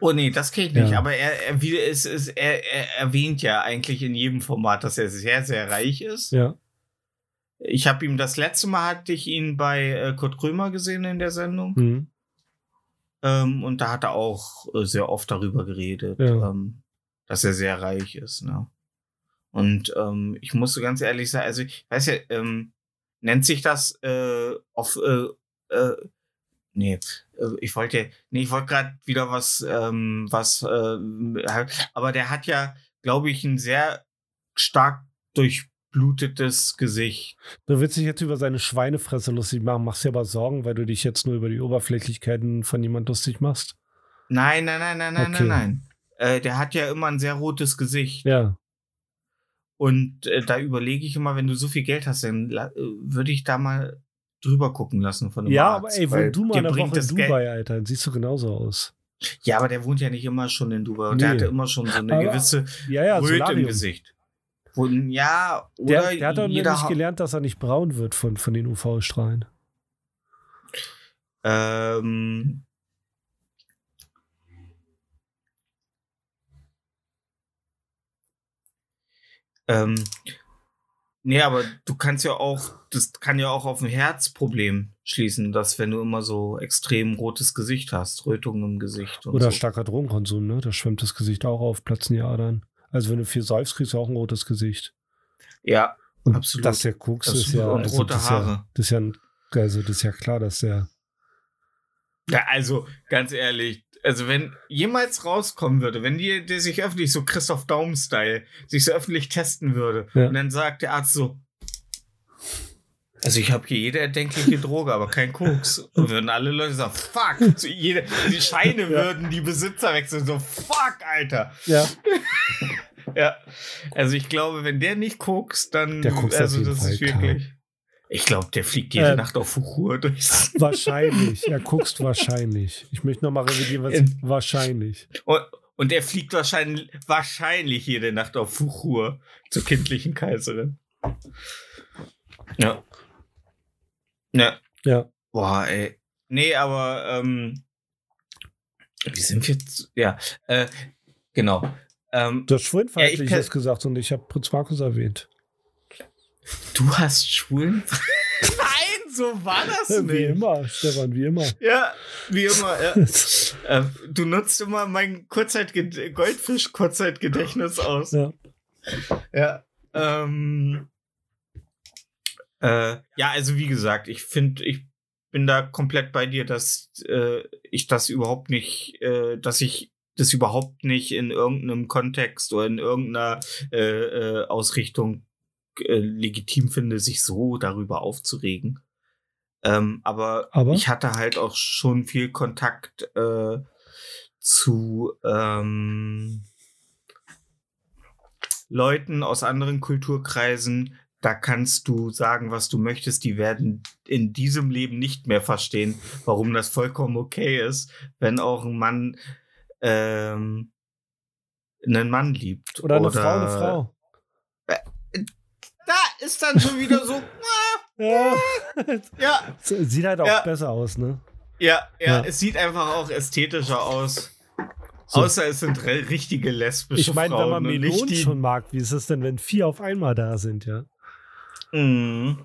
Oh nee, das ich nicht. Ja. Aber er, er, wie, es, es, er, er erwähnt ja eigentlich in jedem Format, dass er sehr, sehr reich ist. Ja. Ich habe ihm das letzte Mal hatte ich ihn bei äh, Kurt Krömer gesehen in der Sendung. Mhm. Ähm, und da hat er auch äh, sehr oft darüber geredet, Ja. ähm, dass er sehr reich ist. Ne? Und ähm, ich musste ganz ehrlich sagen, also ich weiß ja, ähm, nennt sich das äh, auf äh, äh, nee, äh, ich wollte nee, ich wollte gerade wieder was ähm, was äh, aber der hat ja, glaube ich, ein sehr stark durchblutetes Gesicht. Du willst dich jetzt über seine Schweinefresse lustig machen, machst dir aber Sorgen, weil du dich jetzt nur über die Oberflächlichkeiten von jemand lustig machst. Nein, nein, nein, nein, nein, Okay. nein, nein. Äh, der hat ja immer ein sehr rotes Gesicht. Ja. Und äh, da überlege ich immer, wenn du so viel Geld hast, dann äh, würde ich da mal drüber gucken lassen von einem Ja, Arzt, aber ey, wohn du mal eine Woche in das Geld- Dubai, Alter, dann siehst du genauso aus. Ja, aber der wohnt ja nicht immer schon in Dubai. Und der Nee. hatte immer schon so eine Aber- gewisse Ja, ja, Röte im Solarium. Gesicht. Wo, ja, oder Der, der hat doch nämlich gelernt, dass er nicht braun wird von, von den UV-Strahlen. Ähm, ähm, nee, aber du kannst ja auch, das kann ja auch auf ein Herzproblem schließen, dass wenn du immer so extrem rotes Gesicht hast, Rötungen im Gesicht und Oder so. starker Drogenkonsum, ne? Da schwemmt das Gesicht auch auf, platzen die Adern. Also wenn du viel säufst, kriegst du auch ein rotes Gesicht. Ja, Und Absolut. dass der Koks ist Absolut. ja, Und also rote das ist Haare. Ja, das ist ja, also das ist ja klar, dass der Ja, also ganz ehrlich, also wenn jemals rauskommen würde, wenn die, der sich öffentlich so Christoph Daum-Style sich so öffentlich testen würde Ja. und dann sagt der Arzt so, also ich habe hier jede erdenkliche (laughs) Droge, aber kein Koks. (laughs) Und würden alle Leute sagen, fuck, so jede, die Scheine (laughs) würden die Besitzer wechseln, so fuck, Alter. Ja, Ja, also ich glaube, wenn der nicht kokst, dann, Der also das ist wirklich. Ich glaube, der fliegt jede Ähm. Nacht auf Fuchur durchs (laughs) wahrscheinlich. Er guckst wahrscheinlich. Ich möchte nochmal revidieren, was Ähm. wahrscheinlich. Und, und er fliegt wahrscheinlich, wahrscheinlich jede Nacht auf Fuchur zur kindlichen Kaiserin. Ja. Ja. Ja. Boah, ey. Nee, aber, ähm, wie sind wir jetzt? Ja, äh, genau. Ähm, Du hast Schwulenfeindliches Ja, ich kann- gesagt und ich habe Prinz Markus erwähnt. Du hast Schwulen? (laughs) Nein, so war das Wie nicht. immer, Stefan, wie immer. Ja, wie immer, ja. (laughs) ähm, du nutzt immer mein Kurzzeit Goldfisch-Kurzzeitgedächtnis aus. Ja. Ja. Ähm, äh, ja, also wie gesagt, ich finde, ich bin da komplett bei dir, dass äh, ich das überhaupt nicht, äh, dass ich das überhaupt nicht in irgendeinem Kontext oder in irgendeiner äh, äh, Ausrichtung äh, legitim finde, sich so darüber aufzuregen. Ähm, aber, Aber? ich hatte halt auch schon viel Kontakt äh, zu ähm, Leuten aus anderen Kulturkreisen, da kannst du sagen, was du möchtest. Die werden in diesem Leben nicht mehr verstehen, warum das vollkommen okay ist, wenn auch ein Mann ähm, einen Mann liebt. Oder eine Frau, eine Frau. Ist dann schon wieder so. (laughs) Ja. (laughs) ja, Sieht halt auch Ja. besser aus, ne? ja, ja, Ja. es sieht einfach auch ästhetischer aus. So. Außer es sind richtige lesbische Ich meine, wenn man Melonen die- schon mag, wie ist es denn, wenn vier auf einmal da sind, ja? Mhm.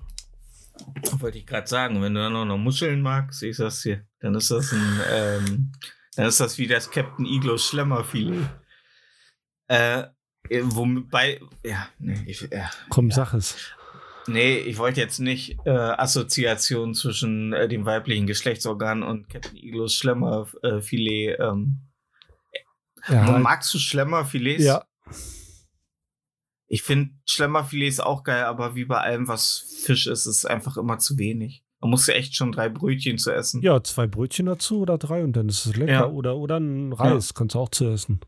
Wollte ich gerade sagen, wenn du dann auch noch Muscheln magst, ich sag's dir, dann ist das ein, ähm, dann ist das wie das Captain Iglo Schlemmerfilet. Äh, äh, wobei, ja, nee, ich, ja, Komm, sag es. nee, ich wollte jetzt nicht äh, Assoziation zwischen äh, dem weiblichen Geschlechtsorgan und Captain Iglos Schlemmerfilet. Ähm. Ja, Magst du Schlemmerfilets? ja. Ich finde Schlemmerfilets auch geil, aber wie bei allem, was Fisch ist, ist es einfach immer zu wenig. Man muss ja echt schon drei Brötchen zu essen. ja, zwei Brötchen dazu oder drei und dann ist es lecker. Ja. Oder, oder ein Reis, kannst du auch zu essen.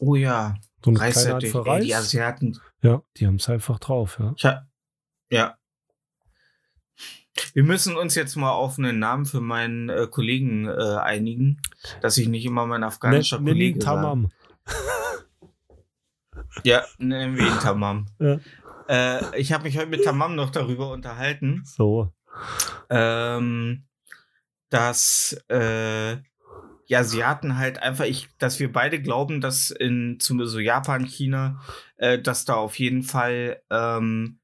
Oh ja, So eine Reis kleine hätte ich. Handvoll Ey, die. Asiaten. Ja, die haben es einfach drauf, ja. Hab, ja. Wir müssen uns jetzt mal auf einen Namen für meinen äh, Kollegen äh, einigen, dass ich nicht immer mein afghanischer ihn Kollege. Tamam. Ja, nennen wir ihn Tamam. (laughs) Ja. Äh, ich habe mich heute mit Tamam noch darüber unterhalten. So. ähm, dass äh, die Asiaten halt einfach, ich, dass wir beide glauben, dass in zum so Japan, China, äh, dass da auf jeden Fall ähm,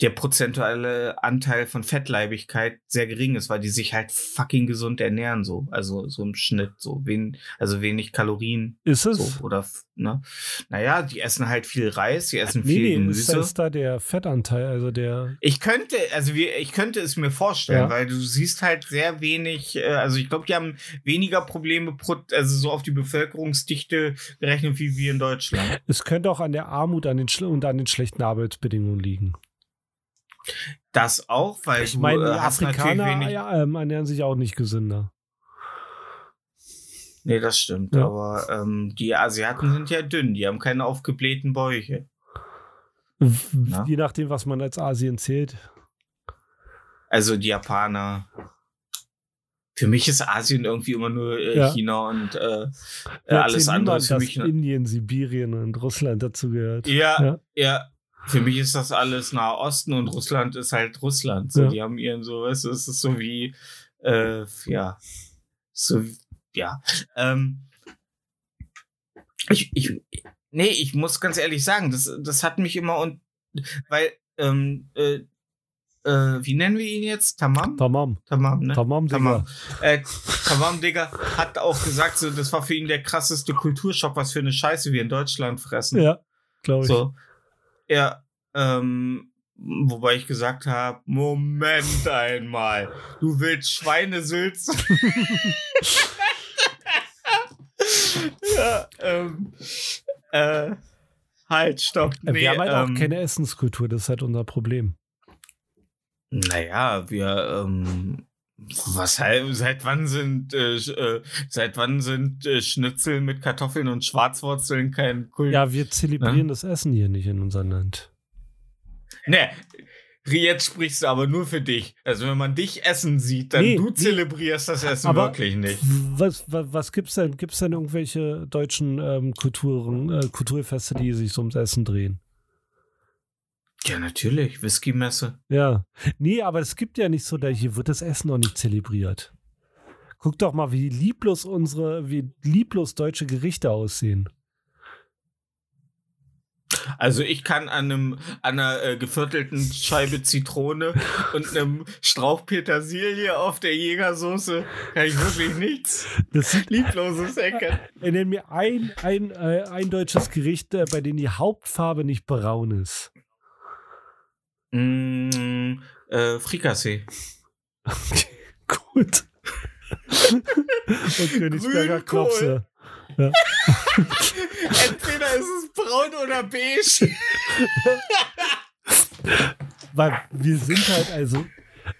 der prozentuale Anteil von Fettleibigkeit sehr gering ist, weil die sich halt fucking gesund ernähren, so. Also so im Schnitt, so wen, also wenig Kalorien. Ist es? So, oder, ne? Naja, die essen halt viel Reis, die essen nee, viel nee, ist, Gemüse. da- ist da der Fettanteil, also der. Ich könnte, also wir, ich könnte es mir vorstellen, Ja. weil du siehst halt sehr wenig, äh, also ich glaube, die haben weniger Probleme, pro, also so auf die Bevölkerungsdichte gerechnet wie wir in Deutschland. Es könnte auch an der Armut an den und an den schlechten Arbeitsbedingungen liegen. Das auch, weil Ich meine, äh, Afrikaner ja, ähm, ernähren sich auch nicht gesünder. Nee, das stimmt. Ja. Aber ähm, die Asiaten sind ja dünn, die haben keine aufgeblähten Bäuche. Ja. Je nachdem, was man als Asien zählt. Also die Japaner. Für mich ist Asien irgendwie immer nur äh, Ja. China und äh, alles andere niemand, für dass mich. Indien, Sibirien und Russland dazu gehört. Ja, Ja. ja. Für mich ist das alles Nahe Osten und Russland ist halt Russland. So, Ja. Die haben ihren so, es ist so wie, äh, ja, so, ja. Ähm, ich, ich, nee, ich muss ganz ehrlich sagen, das, das hat mich immer und, weil, ähm, äh, äh, wie nennen wir ihn jetzt? Tamam? Tamam. Tamam, ne? Tamam, Digga. Tamam. Äh, Tamam, Digga, hat auch gesagt, so, das war für ihn der krasseste Kulturschock, was für eine Scheiße wir in Deutschland fressen. Ja, glaube ich. So. Ja, ähm, wobei ich gesagt habe, Moment einmal, du willst Schweinesülze? (laughs) ja, ähm, äh, halt, stopp. Äh, wir haben halt auch ähm, keine Essenskultur, das ist halt unser Problem. Naja, wir, ähm, was seit wann sind, äh, äh, seit wann sind äh, Schnitzel mit Kartoffeln und Schwarzwurzeln kein Kult? Ja, wir zelebrieren Ja. das Essen hier nicht in unserem Land. Ne, jetzt sprichst du aber nur für dich. Also wenn man dich essen sieht, dann Nee, du nee. zelebrierst das Essen Aber- wirklich nicht. Was, was, was gibt's denn? Gibt's denn irgendwelche deutschen ähm, Kulturen, äh, Kulturfeste, die sich so ums Essen drehen? Ja, natürlich. Whisky-Messe. Ja. Nee, aber es gibt ja nicht so, da hier wird das Essen noch nicht zelebriert. Guck doch mal, wie lieblos unsere, wie lieblos deutsche Gerichte aussehen. Also ich kann an einem an einer äh, geviertelten Scheibe Zitrone (laughs) und einem Strauch Petersilie auf der Jägersoße kann ich wirklich nichts Das Liebloses erkennen. (laughs) nenn mir ein, ein, äh, ein deutsches Gericht, äh, bei dem die Hauptfarbe nicht braun ist. Mm, äh, Frikassee. Okay, (laughs) gut. (laughs) Und Königsberger. Klopse. (laughs) Entweder ist es braun oder beige. Weil wir sind halt also,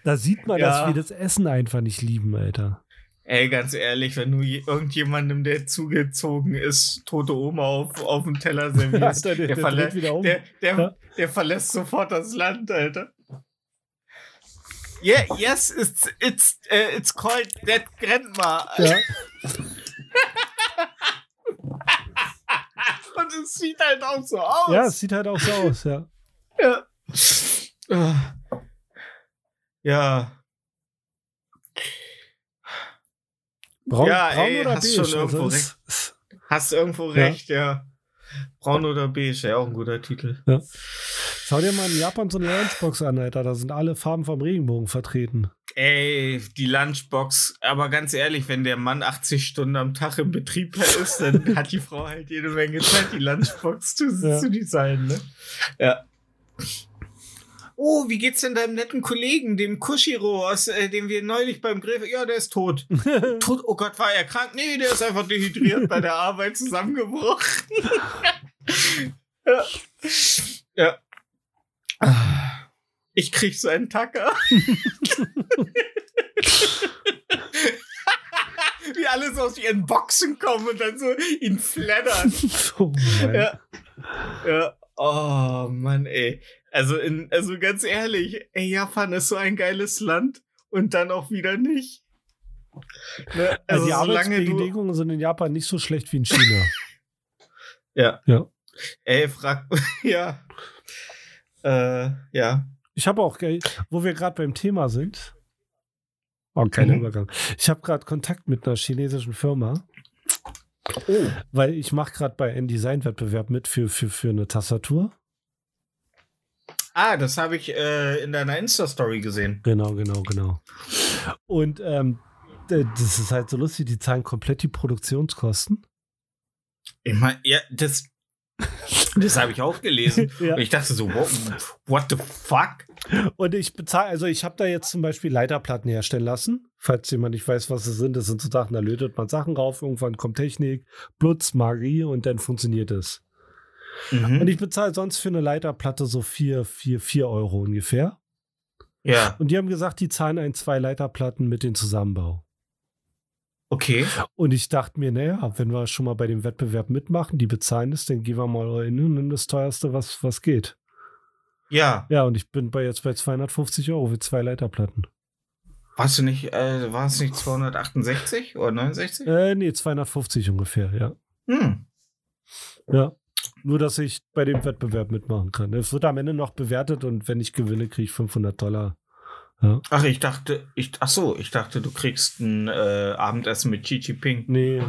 da sieht man, Ja. dass wir das Essen einfach nicht lieben, Alter. Ey, ganz ehrlich, wenn du je- irgendjemandem, der zugezogen ist, tote Oma auf, auf dem Teller (laughs) servierst, der, der, der, um. der, der, verlässt sofort das Land, Alter. Yeah, yes, it's, it's, uh, it's called Dead Grandma. ja. (laughs) Und es sieht halt auch so aus. ja, es sieht halt auch so aus, ja. Ja. Ja. Braun, Ja, braun ey, oder hast beige? schon irgendwo es- Hast irgendwo Ja. recht, ja. Braun oder beige, ja, auch ein guter Titel. Schau dir mal in Japan so eine Lunchbox an, Alter. Da sind alle Farben vom Regenbogen vertreten. Ey, die Lunchbox. Aber ganz ehrlich, wenn der Mann 80 Stunden am Tag im Betrieb ist, dann (laughs) hat die Frau halt jede Menge Zeit, die Lunchbox zu, Ja. zu designen, ne? Ja. Oh, wie geht's denn deinem netten Kollegen, dem Kushiro, aus, äh, den wir neulich beim Grill... Ja, der ist tot. (laughs) tot. Oh Gott, war er krank? Nee, der ist einfach dehydriert bei der Arbeit zusammengebrochen. (laughs) ja. ja. Ich krieg so einen Tacker. (laughs) Wie alle so aus ihren Boxen kommen und dann so ihn flattern. oh Mann. Ja. Ja. Oh Mann, ey. Also, in, also ganz ehrlich, ey, Japan ist so ein geiles Land und dann auch wieder nicht. Ne? Also die. Arbeitsbedingungen sind in Japan nicht so schlecht wie in China. (laughs) Ja. Ja. Ey, frag. (laughs) Ja. Äh, ja. Ich habe auch, wo wir gerade beim Thema sind. Oh, kein Mhm. Übergang. Ich habe gerade Kontakt mit einer chinesischen Firma, Oh. weil ich mache gerade bei einem Design-Wettbewerb mit für, für, für eine Tastatur. Ah, das habe ich äh, in deiner Insta-Story gesehen. Genau, genau, genau. Und ähm, das ist halt so lustig, die zahlen komplett die Produktionskosten. Ich meine, ja, das. Das habe ich auch gelesen. (laughs) Ja. Ich dachte so, what, what the fuck? Und ich bezahle, also ich habe da jetzt zum Beispiel Leiterplatten herstellen lassen. Falls jemand nicht weiß, was es sind, das sind so Sachen, da lötet man Sachen rauf, irgendwann kommt Technik, Blutz, Magie und dann funktioniert es. Mhm. Und ich bezahle sonst für eine Leiterplatte so 4, 4, 4 Euro ungefähr. ja, Und die haben gesagt, die zahlen ein, zwei Leiterplatten mit dem Zusammenbau. okay. Und ich dachte mir, naja, wenn wir schon mal bei dem Wettbewerb mitmachen, die bezahlen es, dann gehen wir mal rein und nehmen das teuerste, was, was geht. Ja, Ja, und ich bin bei jetzt bei 250 Euro für zwei Leiterplatten. warst du nicht, äh, war es nicht 268 oder 69? Äh, nee, 250 ungefähr, ja. Hm. Ja. Nur, dass ich bei dem Wettbewerb mitmachen kann. Es wird am Ende noch bewertet und wenn ich gewinne, kriege ich 500 Dollar. Ja. Ach, ich dachte, ich, ach so, ich dachte, du kriegst ein äh, Abendessen mit Chi Chi Ping. Nee.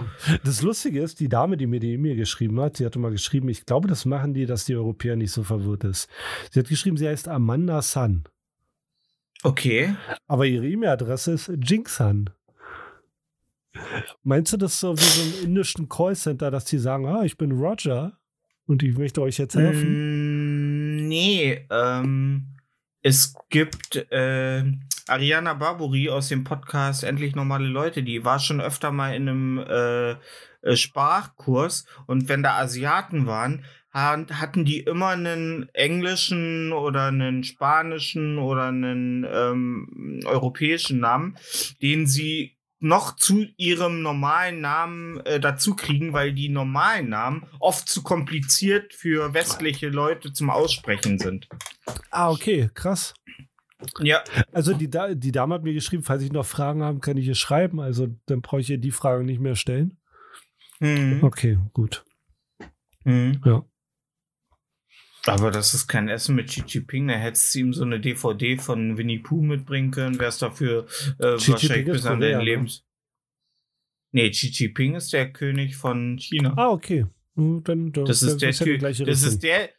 Das Lustige ist, die Dame, die mir die E-Mail geschrieben hat, sie hatte mal geschrieben, ich glaube, das machen die, dass die Europäer nicht so verwirrt ist. Sie hat geschrieben, sie heißt Amanda Sun. Okay. Aber ihre E-Mail-Adresse ist Jinksan. Meinst du das so wie so im indischen Callcenter, dass die sagen, ah, ich bin Roger und ich möchte euch jetzt helfen? Mm, nee, ähm, es gibt äh, Ariana Barbori aus dem Podcast Endlich normale Leute, die war schon öfter mal in einem äh, äh, Sprachkurs und wenn da Asiaten waren, hatten die immer einen englischen oder einen spanischen oder einen ähm, europäischen Namen, den sie noch zu ihrem normalen Namen äh, dazu kriegen, weil die normalen Namen oft zu kompliziert für westliche Leute zum Aussprechen sind. Ah, okay, krass. Ja. Also die, Da- die Dame hat mir geschrieben, falls ich noch Fragen habe, kann ich ihr schreiben. Also dann brauche ich ihr die Fragen nicht mehr stellen. Mhm. Okay, gut. Mhm. Ja. Aber das ist kein Essen mit Xi Jinping. Da hättest du ihm so eine DVD von Winnie Pooh mitbringen können. Wär's dafür äh, Xi wahrscheinlich bis an dein ne? Lebens. Nee, Xi Jinping ist der König von China. Ah, okay. Dann, dann das ist der die Typ. Das Richtung. ist der.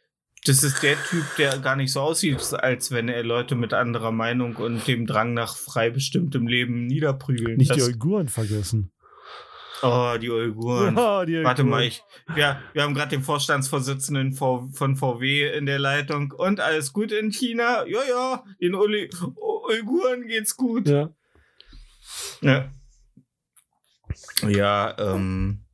Das ist der Typ, der gar nicht so aussieht, als wenn er Leute mit anderer Meinung und dem Drang nach frei bestimmtem Leben niederprügeln Nicht die lässt. Uiguren vergessen. Oh, die Uiguren. Ja, (laughs) die Warte Uiguren. mal, ich, ja, wir haben gerade den Vorstandsvorsitzenden von VW in der Leitung. Und alles gut in China? Ja, ja, den Uli, Uiguren geht's gut. Ja. Ja, ja ähm.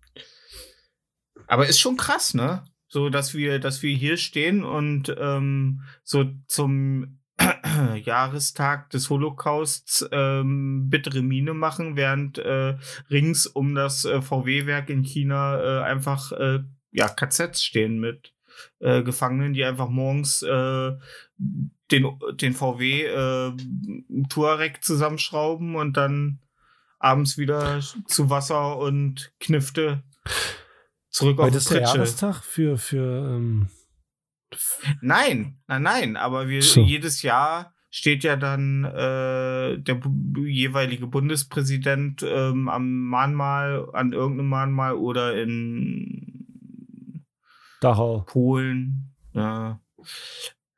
Aber ist schon krass, ne? So, dass wir, dass wir hier stehen und ähm, so zum (coughs) Jahrestag des Holocausts ähm, bittere Miene machen, während äh, rings um das äh, VW-Werk in China äh, einfach äh, ja, KZs stehen mit äh, Gefangenen, die einfach morgens äh, den, den VW äh, Touareg zusammenschrauben und dann abends wieder zu Wasser und Knifte zurück auf Heute die ist der. Jahrestag für, für ähm, Nein, nein, nein, aber wir So. jedes Jahr steht ja dann äh, der bu- jeweilige Bundespräsident ähm, am Mahnmal, an irgendeinem Mahnmal oder in Dachau. Polen. Ja.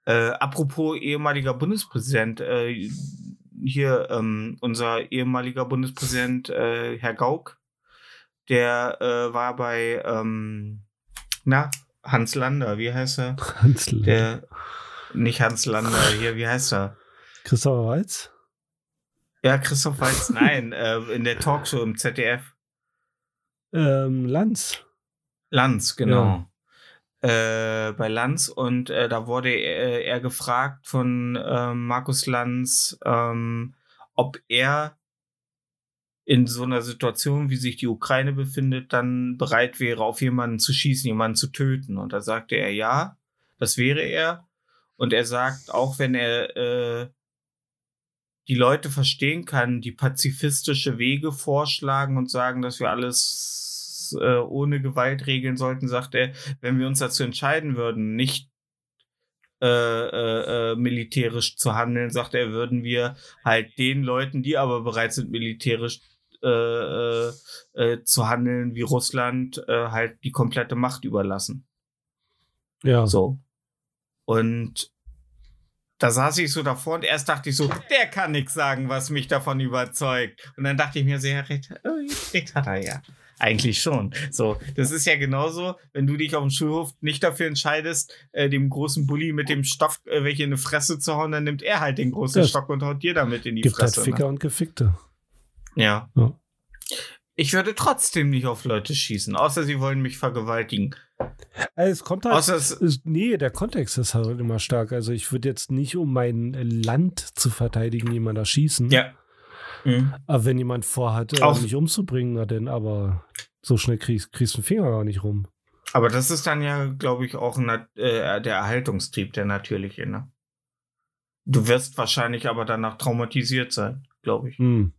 Äh, apropos ehemaliger Bundespräsident, äh, hier ähm, unser ehemaliger Bundespräsident äh, Herr Gauck, der äh, war bei ähm, na Hans Lander, wie heißt er? (laughs) Hansl. Der nicht Hans Lander, hier, wie heißt er? Christopher Walz? Ja, Christoph Waltz, nein, äh, in der Talkshow im ZDF. Ähm, Lanz. Lanz, genau. Äh, bei Lanz und äh, da wurde er, er gefragt von ähm, Markus Lanz, ähm, ob er in so einer Situation, wie sich die Ukraine befindet, dann bereit wäre, auf jemanden zu schießen, jemanden zu töten. Und da sagte er ja, das wäre er. Und er sagt, auch wenn er äh, die Leute verstehen kann, die pazifistische Wege vorschlagen und sagen, dass wir alles äh, ohne Gewalt regeln sollten, sagt er, wenn wir uns dazu entscheiden würden, nicht äh, äh, äh, militärisch zu handeln, sagt er, würden wir halt den Leuten, die aber bereit sind, militärisch äh, äh, äh, zu handeln, wie Russland, äh, halt die komplette Macht überlassen. Ja. So. Und da saß ich so davor und erst dachte ich so, der kann nichts sagen, was mich davon überzeugt. Und dann dachte ich mir sehr, recht, äh, recht hat er ja. Eigentlich schon. So, das ist ja genauso, wenn du dich auf dem Schulhof nicht dafür entscheidest, äh, dem großen Bully mit dem Stock äh, welche in die Fresse zu hauen, dann nimmt er halt den großen Das Stock und haut dir damit in die Gibt halt Fresse. Ficker ne? und Gefickte. Ja. Ja. Ich würde trotzdem nicht auf Leute schießen, außer sie wollen mich vergewaltigen. Also es kommt halt. Außer es, ist- Nee, der Kontext ist halt immer stark. Also ich würde jetzt nicht, um mein Land zu verteidigen, jemand erschießen. ja. Mhm. Aber wenn jemand vorhat, äh, Auch- mich umzubringen, na denn, aber so schnell kriegst, kriegst du den Finger gar nicht rum. Aber das ist dann ja, glaube ich, auch äh, der Erhaltungstrieb, der natürliche, ne? Du wirst wahrscheinlich aber danach traumatisiert sein, glaube ich. Hm,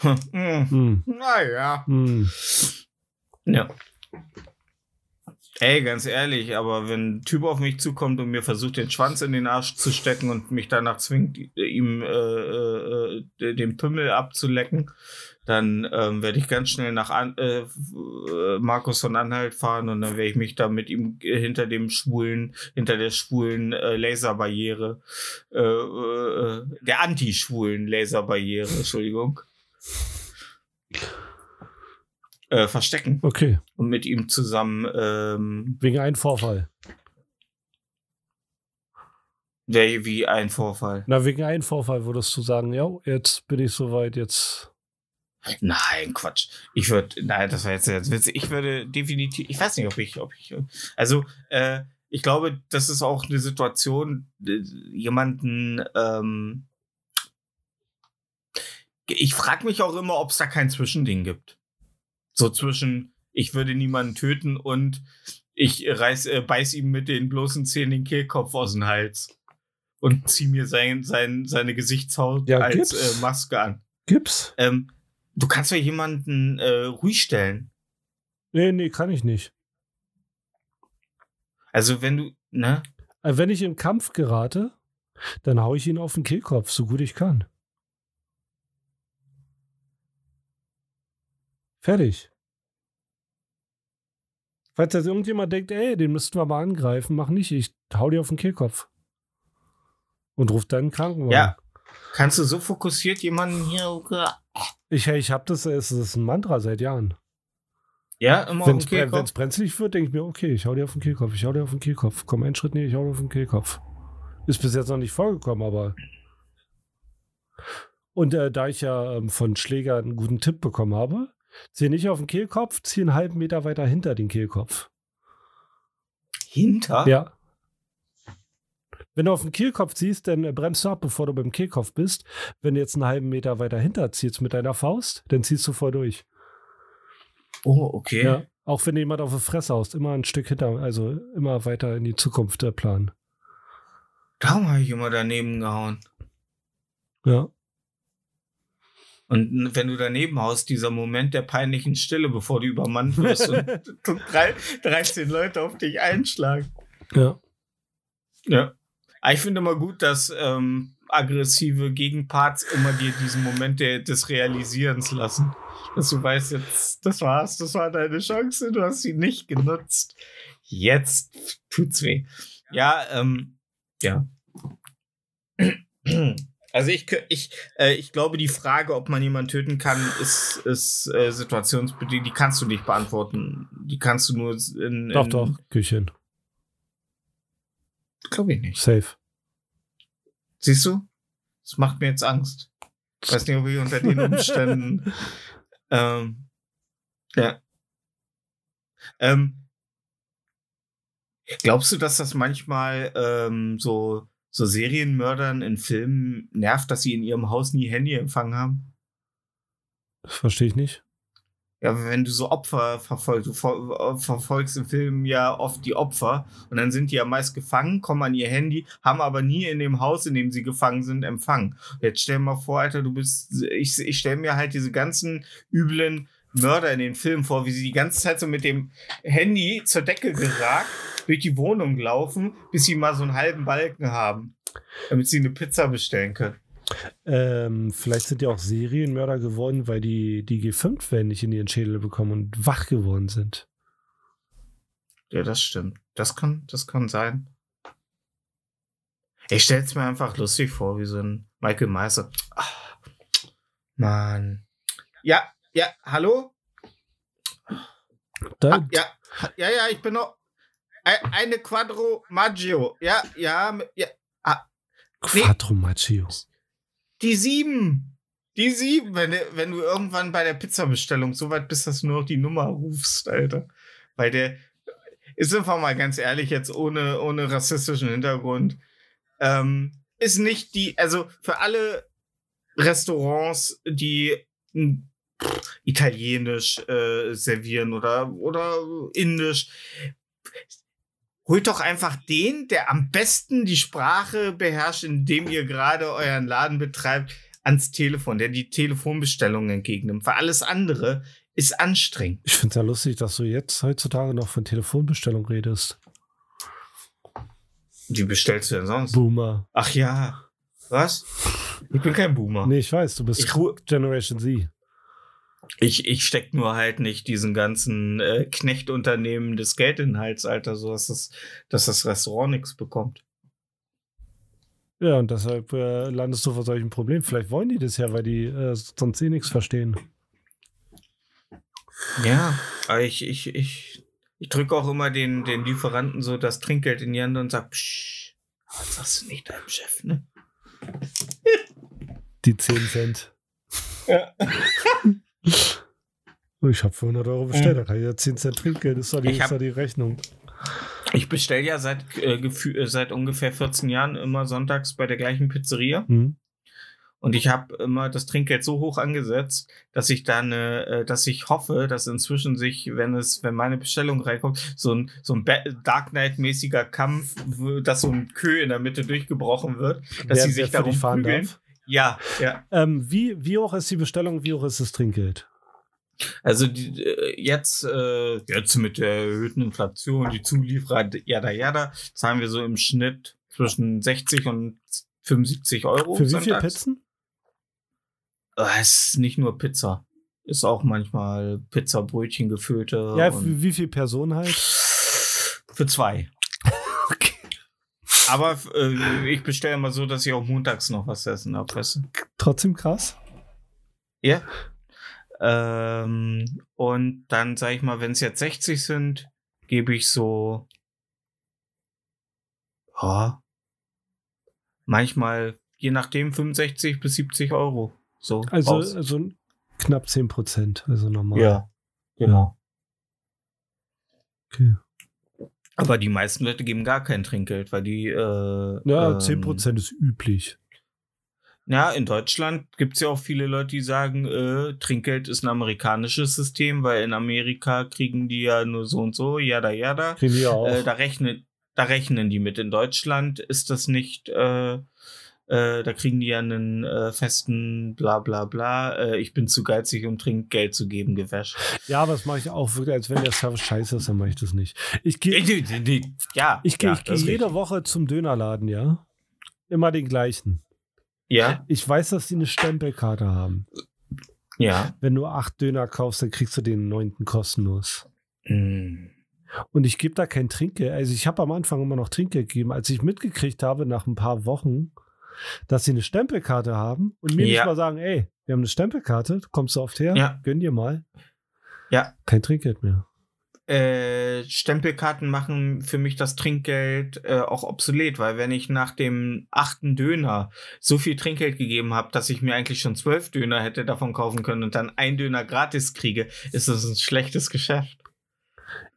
Hm. hm, Naja. hm. Ja. Ey, ganz ehrlich, aber wenn ein Typ auf mich zukommt und mir versucht, den Schwanz in den Arsch zu stecken und mich danach zwingt, ihm äh, äh, äh, den Pimmel abzulecken, dann ähm, werde ich ganz schnell nach An äh, äh, Markus von Anhalt fahren und dann werde ich mich da mit ihm hinter dem schwulen, hinter der schwulen äh, Laserbarriere, der anti-schwulen Laserbarriere, Entschuldigung, äh, verstecken Okay, und mit ihm zusammen ähm, wegen einem Vorfall. wäre wie ein Vorfall. Na, wegen einem Vorfall würdest du sagen, ja, jetzt bin ich soweit, jetzt. Nein, Quatsch. Ich würde, nein, das war jetzt jetzt witzig. Ich würde definitiv, ich weiß nicht, ob ich, ob ich, also äh, ich glaube, das ist auch eine Situation, äh, jemanden, ähm, ich frage mich auch immer, ob es da kein Zwischending gibt. So zwischen, ich würde niemanden töten und ich reiß, äh, beiß ihm mit den bloßen Zähnen den Kehlkopf aus dem Hals und zieh mir sein, sein, seine Gesichtshaut Ja, als äh, Maske an. Gibt's? Ähm, du kannst ja jemanden äh, ruhig stellen. Nee, nee, kann ich nicht. Also wenn du, ne? Also wenn ich im Kampf gerate, dann hau ich ihn auf den Kehlkopf, so gut ich kann. Fertig. Falls jetzt irgendjemand denkt, ey, den müssten wir mal angreifen, mach nicht, ich hau dir auf den Kehlkopf. Und ruf dann einen Krankenwagen. Ja. Kannst du so fokussiert jemanden hier, Ich, ich hab das, es ist ein Mantra seit Jahren. ja, immer Wenn auf es den Kehlkopf? brenzlig wird, denke ich mir, okay, ich hau dir auf den Kehlkopf, ich hau dir auf den Kehlkopf. Komm, einen Schritt näher, ich hau dir auf den Kehlkopf. Ist bis jetzt noch nicht vorgekommen, aber. Und äh, da ich ja ähm, von Schläger einen guten Tipp bekommen habe, zieh nicht auf den Kehlkopf, zieh einen halben Meter weiter hinter den Kehlkopf. Hinter? Ja. Wenn du auf den Kehlkopf ziehst, dann äh, bremst du ab, bevor du beim Kehlkopf bist. Wenn du jetzt einen halben Meter weiter hinter ziehst mit deiner Faust, dann ziehst du voll durch. Oh, okay. Ja. Auch wenn jemand auf die Fresse haust, immer ein Stück hinter, also immer weiter in die Zukunft der Plan. Darum habe ich immer daneben gehauen. Ja. Und wenn du daneben haust, dieser Moment der peinlichen Stille, bevor du übermannt wirst und (laughs) drei, 13 Leute auf dich einschlagen. Ja. Ja. Aber ich finde immer gut, dass ähm, aggressive Gegenparts immer dir diesen Moment der, des Realisierens lassen. Dass du weißt, jetzt, das war's, das war deine Chance, du hast sie nicht genutzt. Jetzt tut's weh. Ja, ähm, ja. (clears throat) Also ich, ich, äh, ich glaube, die Frage, ob man jemanden töten kann, ist, ist äh, situationsbedingt. Die kannst du nicht beantworten. Die kannst du nur in. Doch, in, doch, Küchen. Glaube ich nicht. Safe. Siehst du? Das macht mir jetzt Angst. Ich weiß nicht, ob ich unter den (laughs) Umständen. ähm, ja. Ähm, glaubst du, dass das manchmal ähm, so, so Serienmördern in Filmen nervt, dass sie in ihrem Haus nie Handyempfang haben? Das verstehe ich nicht. Ja, wenn du so Opfer verfolgst, du ver verfolgst im Film ja oft die Opfer und dann sind die ja meist gefangen, kommen an ihr Handy, haben aber nie in dem Haus, in dem sie gefangen sind, Empfang. Jetzt stell dir mal vor, Alter, du bist, ich, ich stell mir halt diese ganzen üblen Mörder in den Filmen vor, wie sie die ganze Zeit so mit dem Handy zur Decke geragt durch die Wohnung laufen, bis sie mal so einen halben Balken haben, damit sie eine Pizza bestellen können. Ähm, vielleicht sind die auch Serienmörder geworden, weil die die G5-Wellen nicht in ihren Schädel bekommen und wach geworden sind. Ja, das stimmt. Das kann, das kann sein. Ich stell's mir einfach lustig vor, wie so ein Michael Meister. Ah, Mann. Ja, ja, hallo? Ah, ja, ja, ja, ich bin noch. Ei- Eine Quadro Maggio. Ja, ja, ja. Quattro Machio. Die sieben. Die sieben, wenn, du- wenn du irgendwann bei der Pizzabestellung so weit bist, dass du nur noch die Nummer rufst, Alter. Weil der, ist einfach mal ganz ehrlich, jetzt ohne, ohne rassistischen Hintergrund, ähm, ist nicht die, also für alle Restaurants, die italienisch äh, servieren oder, oder indisch, holt doch einfach den, der am besten die Sprache beherrscht, indem ihr gerade euren Laden betreibt, ans Telefon, der die Telefonbestellungen entgegennimmt. Weil alles andere ist anstrengend. Ich finde es ja lustig, dass du jetzt heutzutage noch von Telefonbestellung redest. Wie bestellst du denn sonst? Boomer. Ach ja. Was? Ich bin kein Boomer. Nee, ich weiß, du bist Ich, Generation Z. ich, ich steck nur halt nicht diesen ganzen äh, Knechtunternehmen das Geld in den Hals, Alter, so dass das, dass das Restaurant nichts bekommt. Ja, und deshalb äh, landest du vor solchen Problemen. Vielleicht wollen die das ja, weil die äh, sonst eh nichts verstehen. Ja, aber ich, ich, ich, ich drücke auch immer den, den Lieferanten so das Trinkgeld in die Hand und sag, Psch, das sagst du nicht deinem Chef, ne? Die 10 Cent. Ja. (laughs) (laughs) Ich habe für 100 Euro bestellt, da kann ich ja 10 Cent Trinkgeld. Das ist doch die, Ich ist hab- doch die Rechnung. Ich bestelle ja seit, äh, äh, seit ungefähr 14 Jahren immer sonntags bei der gleichen Pizzeria. Hm? Und ich habe immer das Trinkgeld so hoch angesetzt, dass ich dann, äh, dass ich hoffe, dass inzwischen sich, wenn es, wenn meine Bestellung reinkommt, so ein, so ein Dark Knight-mäßiger Kampf, dass so ein Kö in der Mitte durchgebrochen wird, dass Wer- sie sich darum prügeln. darf? Ja, ja. Ähm, wie, wie hoch ist die Bestellung, wie hoch ist das Trinkgeld? Also die, äh, jetzt, äh, jetzt mit der erhöhten Inflation, die Zulieferer, jada jada, zahlen wir so im Schnitt zwischen 60 und 75 Euro. Für wie viel sonntags. Pizzen? Äh, Es ist nicht nur Pizza. Ist auch manchmal Pizza, Brötchen gefüllte. Ja, für wie viel Personen halt? für zwei. Aber äh, ich bestelle immer so, dass ich auch montags noch was essen habe. Weißt du? Trotzdem krass. Ja. Ähm, und dann sage ich mal, wenn es jetzt 60 sind, gebe ich so, ja, manchmal, je nachdem, 65 bis 70 Euro. So. Also, raus. also knapp 10 Prozent, also normal. ja, genau. Okay. Aber die meisten Leute geben gar kein Trinkgeld, weil die. Äh, Ja, ähm, 10% ist üblich. Ja, in Deutschland gibt es ja auch viele Leute, die sagen, äh, Trinkgeld ist ein amerikanisches System, weil in Amerika kriegen die ja nur so und so, jada jada. Kriegen die auch. Äh, da, rechnen, da rechnen die mit. In Deutschland ist das nicht, äh, äh, da kriegen die ja einen äh, festen bla bla bla. Äh, ich bin zu geizig, um Trinkgeld zu geben, gewäscht. ja, aber das mache ich auch wirklich, als wenn der Service scheiße ist, dann mache ich das nicht. Ich gehe Ja, ich geh, ja, ich geh jede richtig. Woche zum Dönerladen, ja. Immer den gleichen. Ja, Ich weiß, dass die eine Stempelkarte haben. ja. Wenn du acht Döner kaufst, dann kriegst du den neunten kostenlos. Mm. Und ich gebe da kein Trinkgeld. Also ich habe am Anfang immer noch Trinkgeld gegeben. Als ich mitgekriegt habe, nach ein paar Wochen, dass sie eine Stempelkarte haben und mir Ja. nicht mal sagen, ey, wir haben eine Stempelkarte, kommst du oft her, Ja. gönn dir mal. Ja. Kein Trinkgeld mehr. äh, Stempelkarten machen für mich das Trinkgeld äh, auch obsolet, weil wenn ich nach dem achten Döner so viel Trinkgeld gegeben habe, dass ich mir eigentlich schon zwölf Döner hätte davon kaufen können und dann ein Döner gratis kriege, ist das ein schlechtes Geschäft.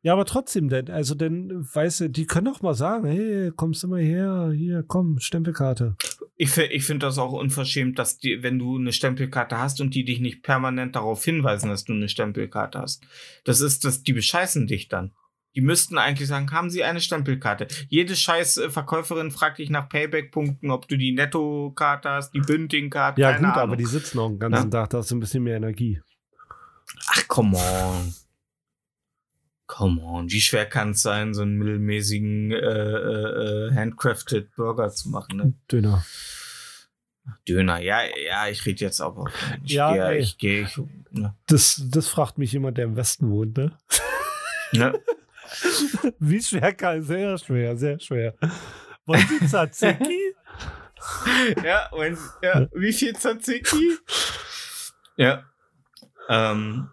Ja, aber trotzdem, denn, also denn, weißt du, die können doch mal sagen, hey, kommst du mal her, hier, komm, Stempelkarte. Ich, ich finde das auch unverschämt, dass die, wenn du eine Stempelkarte hast und die dich nicht permanent darauf hinweisen, dass du eine Stempelkarte hast. Das ist das, die bescheißen dich dann. Die müssten eigentlich sagen, haben Sie eine Stempelkarte? Jede scheiß äh, Verkäuferin fragt dich nach Payback-Punkten, ob du die Netto-Karte hast, die Bünding-Karte. Ja, keine gut, Ahnung. aber die sitzen auch den ganzen Ja. Tag, da hast du ein bisschen mehr Energie. Ach, come on. Come on. Wie schwer kann es sein, so einen mittelmäßigen äh, äh, äh, handcrafted Burger zu machen, ne? Döner. Döner, ja, ja, ich rede jetzt aber. Ich Ja, gehe, ich gehe, ne? Das, das fragt mich jemand, der im Westen wohnt, ne? ne? (laughs) Wie schwer kann Sehr schwer, sehr schwer. Wollen Sie Tzatziki? (laughs) Ja, und, ja, wie viel Tzatziki? Ja. Ähm.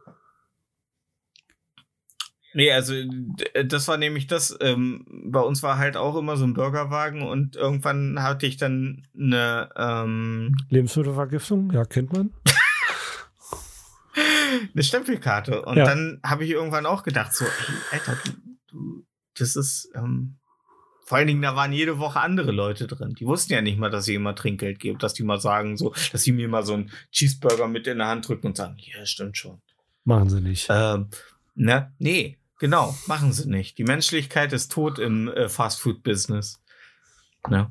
Nee, also d- das war nämlich das, ähm, bei uns war halt auch immer so ein Burgerwagen und irgendwann hatte ich dann eine, ähm, Lebensmittelvergiftung? Ja, kennt man. (laughs) eine Stempelkarte. Und Ja. dann habe ich irgendwann auch gedacht, so, ey, Alter, du, du das ist, ähm, vor allen Dingen, da waren jede Woche andere Leute drin. Die wussten ja nicht mal, dass ich immer Trinkgeld gebe, dass die mal sagen, so, dass sie mir mal so einen Cheeseburger mit in der Hand drücken und sagen, ja, stimmt schon. Machen sie nicht. Ähm, ne? Nee, genau, machen sie nicht. Die Menschlichkeit ist tot im äh, Fast-Food-Business. Ne?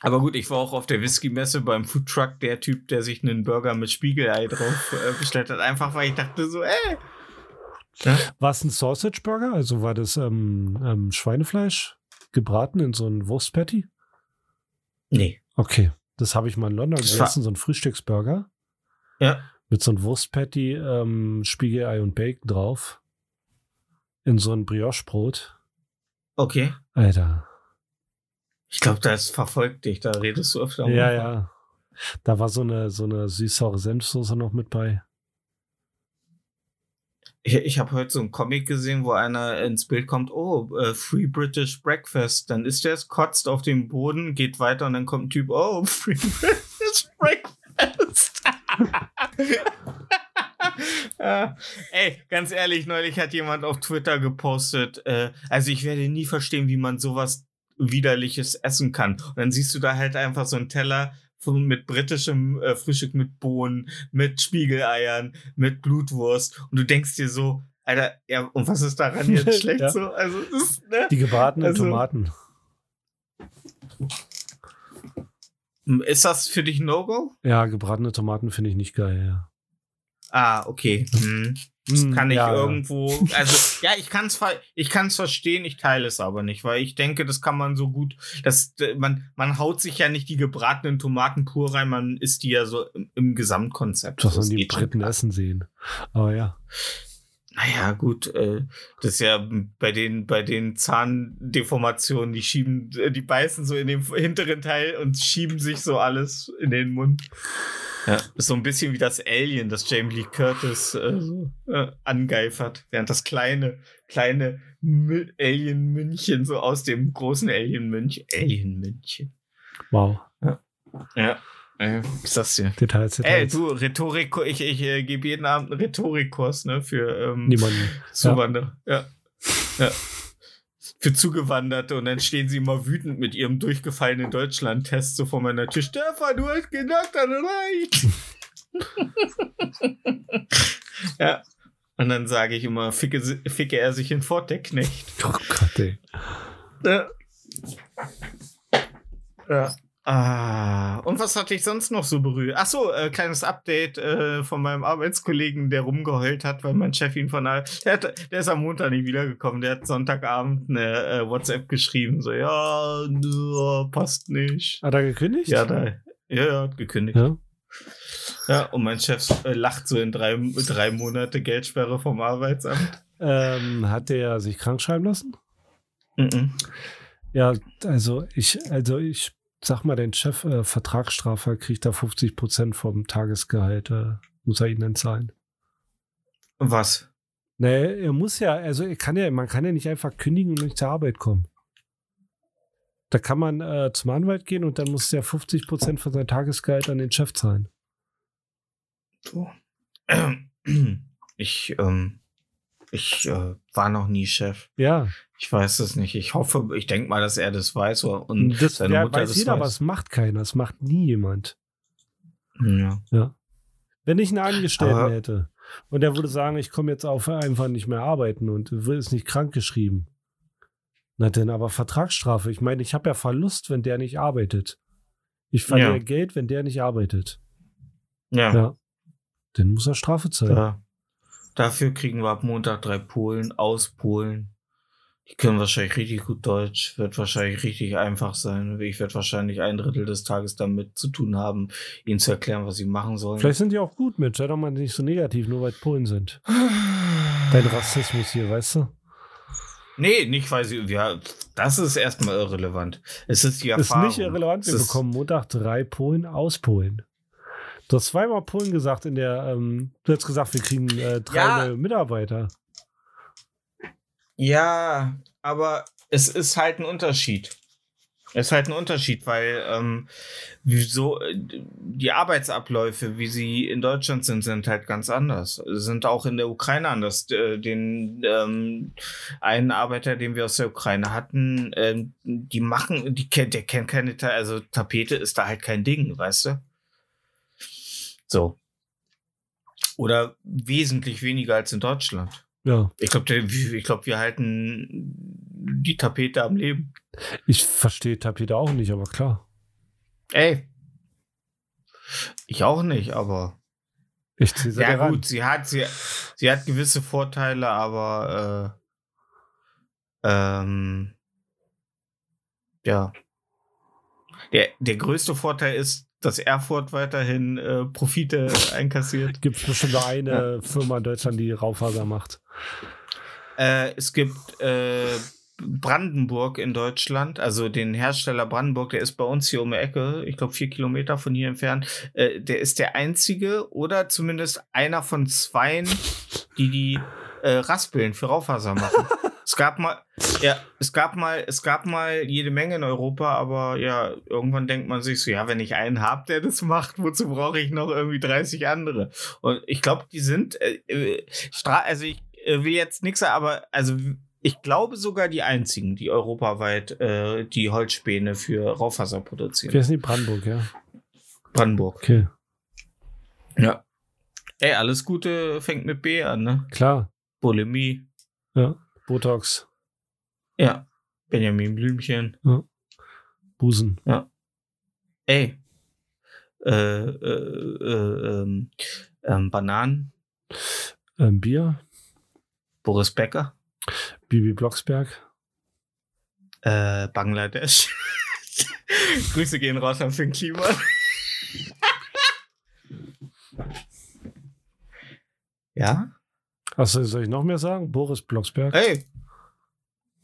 Aber gut, ich war auch auf der Whisky-Messe beim Foodtruck, der Typ, der sich einen Burger mit Spiegelei drauf äh, bestellt hat, einfach weil ich dachte so, ey. War es ein Sausage Burger? Also war das ähm, ähm, Schweinefleisch gebraten in so ein Wurstpatty? Nee. Okay. Das habe ich mal in London Das gegessen, so ein Frühstücksburger. Ja. Mit so einem Wurstpatty, ähm, Spiegelei und Bacon drauf. In so ein Brioche-Brot. Okay. Alter. Ich glaube, das verfolgt dich, da redest du öfter. Ja, ja. Da war so eine, so eine süß-saure Senfsoße noch mit bei. Ich, ich habe heute so einen Comic gesehen, wo einer ins Bild kommt, oh, äh, Free British Breakfast. Dann ist der es, kotzt auf den Boden, geht weiter und dann kommt ein Typ, oh, (laughs) Free British Breakfast. (laughs) äh, (laughs) ey, ganz ehrlich, neulich hat jemand auf Twitter gepostet, äh, also ich werde nie verstehen, wie man sowas widerliches essen kann. Und dann siehst du da halt einfach so einen Teller mit britischem äh, Frühstück mit Bohnen, mit Spiegeleiern, mit Blutwurst und du denkst dir so, Alter, ja, und was ist daran jetzt (laughs) schlecht Ja. so? Also, ist, ne? Die gebratenen Also- Tomaten. Ist das für dich ein No-Go? Ja, gebratene Tomaten finde ich nicht geil, ja. Ah, okay. Hm. Mm, Kann ich ja, irgendwo, also ja, ich kann es ich kann's verstehen, ich teile es aber nicht, weil ich denke, das kann man so gut, das, man, man haut sich ja nicht die gebratenen Tomaten pur rein, man isst die ja so im, im Gesamtkonzept. Das Das sollen die schon Briten essen sehen. Aber ja. Naja, gut, äh, das ist ja bei den, bei den Zahndeformationen, die schieben, äh, die beißen so in den hinteren Teil und schieben sich so alles in den Mund. Ja, so ein bisschen wie das Alien, das Jamie Lee Curtis äh, so, äh, angeifert, während das kleine, kleine Mü- Alien-München so aus dem großen Alien-Münch, Alien-München. Wow. Ja, äh, ist das hier? Details, Ey, Details. du, Rhetorik, ich, ich äh, gebe jeden Abend einen Rhetorikkurs, ne, für ähm, Niemanden. Zuwanderer. Ja. Ja. Für Zugewanderte und dann stehen sie immer wütend mit ihrem durchgefallenen Deutschland-Test so vor meiner Tür. Stefan, du hast gedacht, das reicht. (laughs) ja. Und dann sage ich immer, ficke, ficke er sich in Fort, der Knecht. Oh Gott, ey. Ja. ja. Ah, und was hatte ich sonst noch so berührt? Ach so, äh, kleines Update äh, von meinem Arbeitskollegen, der rumgeheult hat, weil mein Chef ihn von der, der, hat, der ist am Montag nicht wiedergekommen. Der hat Sonntagabend eine äh, WhatsApp geschrieben, so ja, nö, passt nicht. Hat er gekündigt? Ja, da, ja, ja, hat gekündigt. Ja. Ja, und mein Chef äh, lacht so in drei, drei Monate Geldsperre vom Arbeitsamt. Ähm, hat der sich krank schreiben lassen? Mhm. Ja, also ich, also ich sag mal, dein Chef, äh, Vertragsstrafer, kriegt da 50 Prozent vom Tagesgehalt, äh, muss er ihnen dann zahlen. Was? Nee, er muss ja, also er kann ja, man kann ja nicht einfach kündigen und nicht zur Arbeit kommen. Da kann man äh, zum Anwalt gehen und dann muss der 50 Prozent von seinem Tagesgehalt an den Chef zahlen. So. (clears throat) Ich, ähm, ich äh, war noch nie Chef. Ja, Ich weiß es nicht. Ich hoffe, ich denke mal, dass er das weiß und das seine ja, Mutter weiß das jeder, aber weiß. es macht keiner, es macht nie jemand. Ja. Wenn ich einen Angestellten Aber- hätte und der würde sagen, ich komme jetzt auf einfach nicht mehr arbeiten und ist nicht krank geschrieben. Na denn aber Vertragsstrafe. Ich meine, ich habe ja Verlust, wenn der nicht arbeitet. Ich verliere Ja. Geld, wenn der nicht arbeitet. Ja. Ja. Dann muss er Strafe zahlen. Da, dafür kriegen wir ab Montag drei Polen aus Polen. Die können wahrscheinlich richtig gut Deutsch, wird wahrscheinlich richtig einfach sein. Ich werde wahrscheinlich ein Drittel des Tages damit zu tun haben, ihnen zu erklären, was sie machen sollen. Vielleicht sind die auch gut mit. Sei doch mal nicht so negativ, nur weil Polen sind. Dein Rassismus hier, weißt du? Nee, nicht weil sie. Ja, das ist erstmal irrelevant. Es ist die Ist Erfahrung. nicht irrelevant. Wir ist- bekommen Montag drei Polen aus Polen. Du hast zweimal Polen gesagt in der, ähm, du hast gesagt, wir kriegen äh, drei Ja. neue Mitarbeiter. Ja, aber es ist halt ein Unterschied. Es ist halt ein Unterschied, weil ähm, wieso äh, die Arbeitsabläufe, wie sie in Deutschland sind, sind halt ganz anders. Sind auch in der Ukraine anders. Äh, Den ähm, einen Arbeiter, den wir aus der Ukraine hatten, ähm, die machen, die kennt, der kennt keine, also Tapete ist da halt kein Ding, weißt du? So. Oder wesentlich weniger als in Deutschland. Ja, Ich glaube, ich glaub, wir halten die Tapete am Leben. ich verstehe Tapete auch nicht, aber klar. Ey. Ich auch nicht, aber. Ich ziehe sie Ja, ran. gut, sie hat, sie, sie hat gewisse Vorteile, aber äh, ähm, ja. Der, der größte Vorteil ist, dass Erfurt weiterhin äh, Profite einkassiert. (laughs) Gibt es bestimmt nur eine Firma in Deutschland, die Raufaser macht. Äh, es gibt äh, Brandenburg in Deutschland, also den Hersteller Brandenburg, der ist bei uns hier um die Ecke, ich glaube vier Kilometer von hier entfernt. Äh, der ist der einzige oder zumindest einer von zweien, die die äh, Raspeln für Raufaser machen. (laughs) es gab mal, ja, es gab mal, es gab mal jede Menge in Europa, aber ja, irgendwann denkt man sich so, ja, wenn ich einen hab, der das macht, wozu brauche ich noch irgendwie 30 andere? Und ich glaube, die sind, äh, äh, also ich äh, will jetzt nichts sagen, aber also ich glaube sogar die einzigen, die europaweit äh, die Holzspäne für Raufaser produzieren. Wer ist die Brandenburg, ja? Brandenburg. Okay, Ja. Ey, alles Gute fängt mit B an, ne? klar. Bulimie. Ja. Botox, Ja. Benjamin Blümchen. Busen. Ey. Äh, äh, äh, ähm, ähm, Bananen. Ähm, Bier, Boris Becker. Bibi Blocksberg. Äh, Bangladesch. (laughs) Grüße gehen raus an Finn Kliman. (laughs) ja? Achso, soll ich noch mehr sagen? Boris Blocksberg? Ey.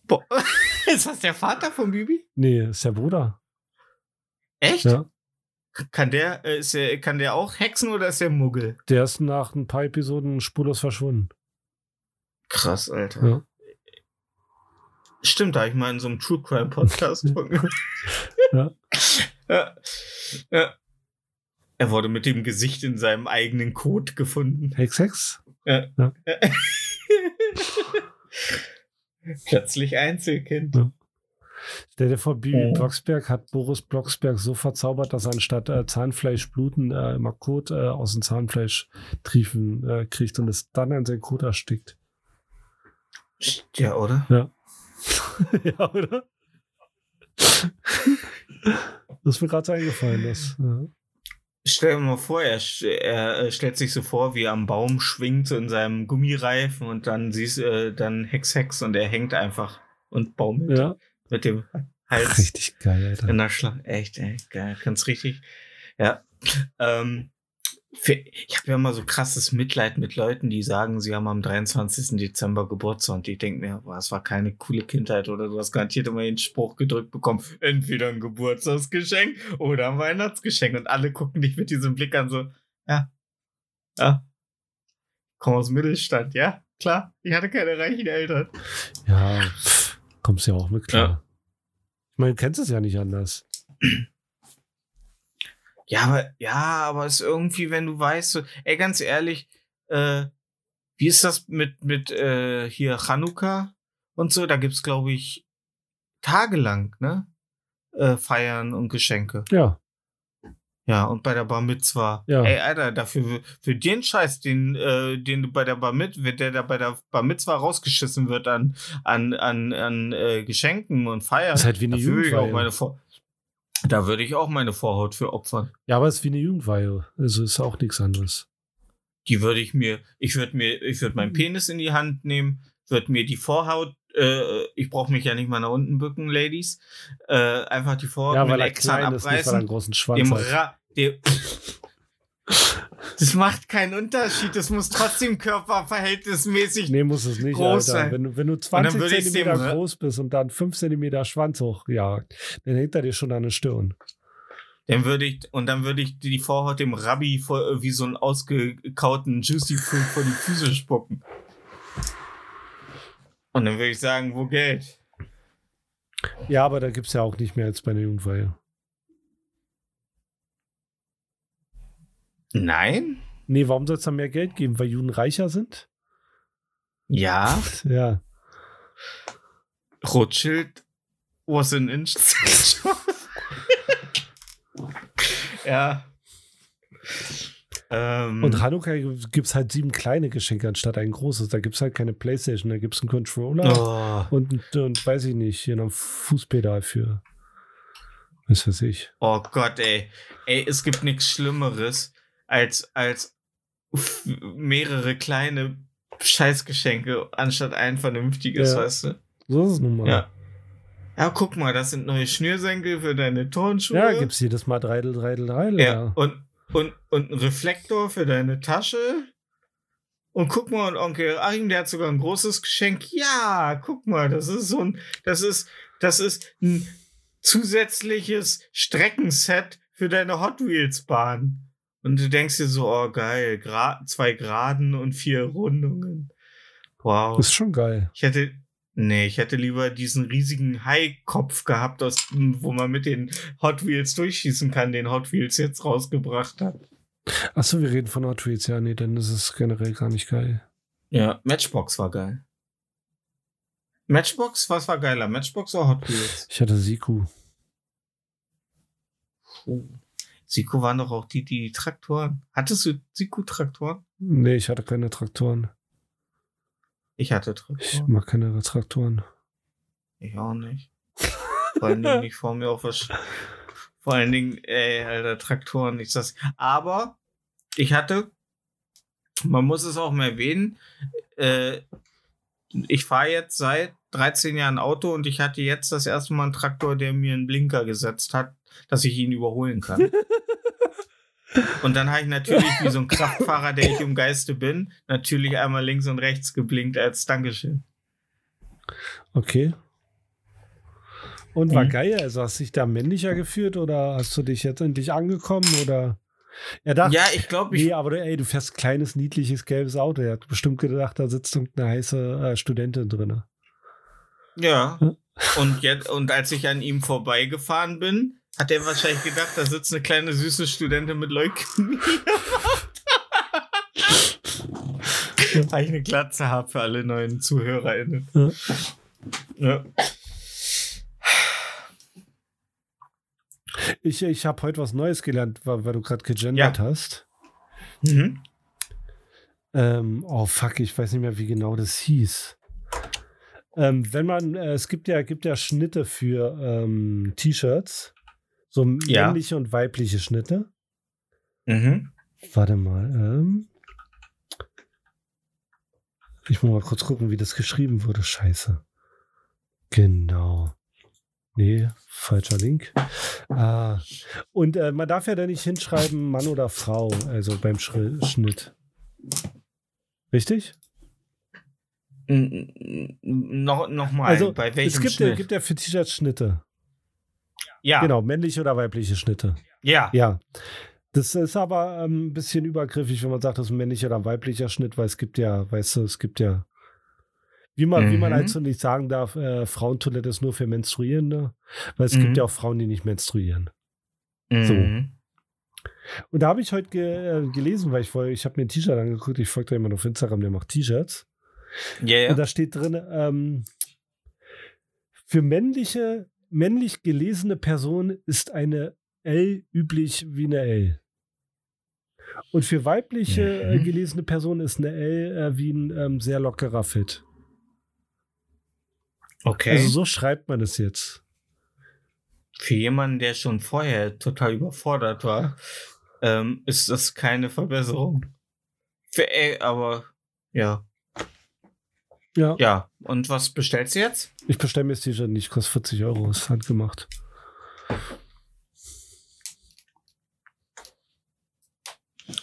Bo (laughs) ist das der Vater von Bibi? Nee, ist der Bruder. Echt? Ja. Kann der, äh, ist der, kann der auch hexen oder ist der Muggel? Der ist nach ein paar Episoden spurlos verschwunden. Krass, Alter. Ja. Stimmt, da ich mal in so einem True Crime Podcast (laughs) von. Ja. ja. ja. Er wurde mit dem Gesicht in seinem eigenen Code gefunden. Hex Hex? Ja. (laughs) Plötzlich Einzelkind. Ja. Stell dir vor, Bibi Mhm. Blocksberg hat Boris Blocksberg so verzaubert, dass er anstatt äh, Zahnfleischbluten äh, immer Kot äh, aus dem Zahnfleisch triefen äh, kriegt und es dann an sein Kot erstickt. Ja, oder? (laughs) ja, oder? das ist mir gerade so eingefallen. Das, ja. Stell dir mal vor, er, sch- er äh, stellt sich so vor, wie er am Baum schwingt so in seinem Gummireifen und dann siehst äh, dann Hex Hex und er hängt einfach und baumelt ja. mit dem Hals Richtig geil, Alter. in der Schlange. Echt, ey, geil. Ganz richtig. Ja. Ähm, ich habe ja immer so krasses Mitleid mit Leuten, die sagen, sie haben am 23. Dezember Geburtstag und ich denke mir, boah, es war keine coole Kindheit oder du hast garantiert immer den Spruch gedrückt bekommen, entweder ein Geburtstagsgeschenk oder ein Weihnachtsgeschenk und alle gucken dich mit diesem Blick an so, ja, ja, komm aus dem Mittelstand, ja, klar, ich hatte keine reichen Eltern. Ja, kommst ja auch mit klar. Ich meine, du kennst es ja nicht anders. (clears throat) Ja, aber, ja, aber es ist irgendwie, wenn du weißt, so, ey, ganz ehrlich, äh, wie ist das mit, mit, äh, hier Chanukka und so? Da gibt's, glaube ich, tagelang, ne? Äh, Feiern und Geschenke. Ja, Ja, und bei der Bar Mitzwa. Ja. Ey, Alter, dafür, für den Scheiß, den, äh, den du bei der Bar Mit, der da bei der Bar Mitzwa rausgeschissen wird an, an, an, an äh, Geschenken und Feiern. Das ist halt wie eine dafür würde ich auch Jugendweihe. meine Vor Da würde ich auch meine Vorhaut für opfern. ja, aber es ist wie eine Jugendweihe. Also ist auch nichts anderes. Die würde ich mir, ich würde mir, ich würde meinen Penis in die Hand nehmen, würde mir die Vorhaut, äh, ich brauche mich ja nicht mal nach unten bücken, Ladies, äh, einfach die Vorhaut Ja, mit weil er Lexan klein ist, nicht weil er einen abreißen. großen Schwanz Dem hat. Ra dem (laughs) das macht keinen Unterschied, das muss trotzdem körperverhältnismäßig. Nee, muss es nicht, groß Alter. sein. Wenn du, wenn du dann 20 würde ich's Zentimeter dem, ne? groß bist und dann 5 Zentimeter Schwanz hochjagt, dann hängt er dir schon an der Stirn. Dann würde ich, und dann würde ich die Vorhaut dem Rabbi vor, wie so einen ausgekauten Juicy Fruit vor die Füße spucken. Und dann würde ich sagen, wo Geld? Ja, aber da gibt es ja auch nicht mehr als bei einer Jugendweihe. Nein? Nee, warum soll es da mehr Geld geben? Weil Juden reicher sind? Ja. Ja. Rothschild was an inch. (laughs) ja. Ähm, Und Hanukkah gibt es halt sieben kleine Geschenke anstatt ein großes. Da gibt es halt keine Playstation, da gibt es einen Controller oh, und, und weiß ich nicht, hier noch ein Fußpedal für. Was weiß ich. oh Gott, ey. Ey, es gibt nichts Schlimmeres als, als mehrere kleine Scheißgeschenke anstatt ein vernünftiges, Ja. weißt du? So ist es nun mal. Ja. Ja, guck mal, das sind neue Schnürsenkel für deine Turnschuhe. Ja, gibt es jedes Mal Dreidel, Dreidel, Dreidel. Ja, Ja. und, und, und ein Reflektor für deine Tasche. Und guck mal, und Onkel Achim, der hat sogar ein großes Geschenk. Ja, guck mal, das ist so ein, das ist, das ist ein zusätzliches Streckenset für deine Hot Wheels Bahn. Und du denkst dir so, oh geil, Gra zwei Geraden und vier Rundungen. Wow. Ist schon geil. Ich hätte, nee, ich hätte lieber diesen riesigen Haikopf gehabt, aus, wo man mit den Hot Wheels durchschießen kann, den Hot Wheels jetzt rausgebracht hat. Achso, wir reden von Hot Wheels. Ja, nee, dann ist es generell gar nicht geil. Ja, Matchbox war geil. Matchbox, was war geiler? Matchbox oder Hot Wheels? Ich hatte Siku. Oh. Siko waren doch auch die, die Traktoren. Hattest du Siko-Traktoren? Nee, ich hatte keine Traktoren. Ich hatte Ich Traktoren. mag keine Traktoren. Ich auch nicht. Vor allen Dingen nicht vor mir auf was. Vor allen Dingen, ey, alter, Traktoren, ich das. Aber ich hatte, man muss es auch mal erwähnen, äh, ich fahre jetzt seit 13 Jahren Auto und ich hatte jetzt das erste Mal einen Traktor, der mir einen Blinker gesetzt hat, dass ich ihn überholen kann. (laughs) Und dann habe ich natürlich, wie so ein Kraftfahrer, der ich im Geiste bin, natürlich einmal links und rechts geblinkt als Dankeschön. Okay. Und war Mhm. geil? Also hast du dich da männlicher gefühlt oder hast du dich jetzt endlich angekommen oder? Er dachte, Ja, ich glaube, ich nee, aber ey, du fährst ein kleines, niedliches, gelbes Auto. Er hat bestimmt gedacht, da sitzt irgendeine heiße äh, Studentin drin. Ja. Ja. Und jetzt, und als ich an ihm vorbeigefahren bin, hat er wahrscheinlich gedacht, da sitzt eine kleine süße Studentin mit Leukämie. (laughs) Weil ich eine Glatze habe für alle neuen ZuhörerInnen. Ja. Ja. Ich, ich habe heute was Neues gelernt, weil, weil du gerade gegendert hast. Mhm. Ähm, oh fuck, ich weiß nicht mehr, wie genau das hieß. Ähm, wenn man, äh, es gibt ja, gibt ja Schnitte für ähm, T-Shirts, so Ja. männliche und weibliche Schnitte. Mhm. Warte mal. Ähm, ich muss mal kurz gucken, wie das geschrieben wurde. Scheiße. Genau. Nee, falscher Link. Ah. Und äh, man darf ja da nicht hinschreiben, Mann oder Frau, also beim Schri Schnitt. Richtig? N- n- Noch, noch mal, also bei welchem es gibt ja, Schnitt? gibt ja für T-Shirts Schnitte. Ja, Genau, männliche oder weibliche Schnitte. ja. Ja. Das ist aber ähm, ein bisschen übergriffig, wenn man sagt, das ist ein männlicher oder weiblicher Schnitt, weil es gibt ja, weißt du, es gibt ja, wie man, wie man Mhm. halt so nicht sagen darf, äh, Frauentoilette ist nur für Menstruierende, weil es Mhm. gibt ja auch Frauen, die nicht menstruieren. Mhm. Und da habe ich heute ge äh, gelesen, weil ich vorher, ich habe mir ein T-Shirt angeguckt, ich folge da jemand auf Instagram, der macht T-Shirts. Ja, ja. Und da steht drin, ähm, für männliche, männlich gelesene Person ist eine L üblich wie eine L. Und für weibliche äh, Mhm. gelesene Person ist eine L äh, wie ein ähm, sehr lockerer Fit. okay. Also so schreibt man es jetzt. Für jemanden, der schon vorher total überfordert war, ähm, ist das keine Verbesserung. Für, äh, aber ja. Ja, Ja. Und was bestellst du jetzt? ich bestelle mir das T-Shirt nicht, kostet 40 Euro, ist handgemacht.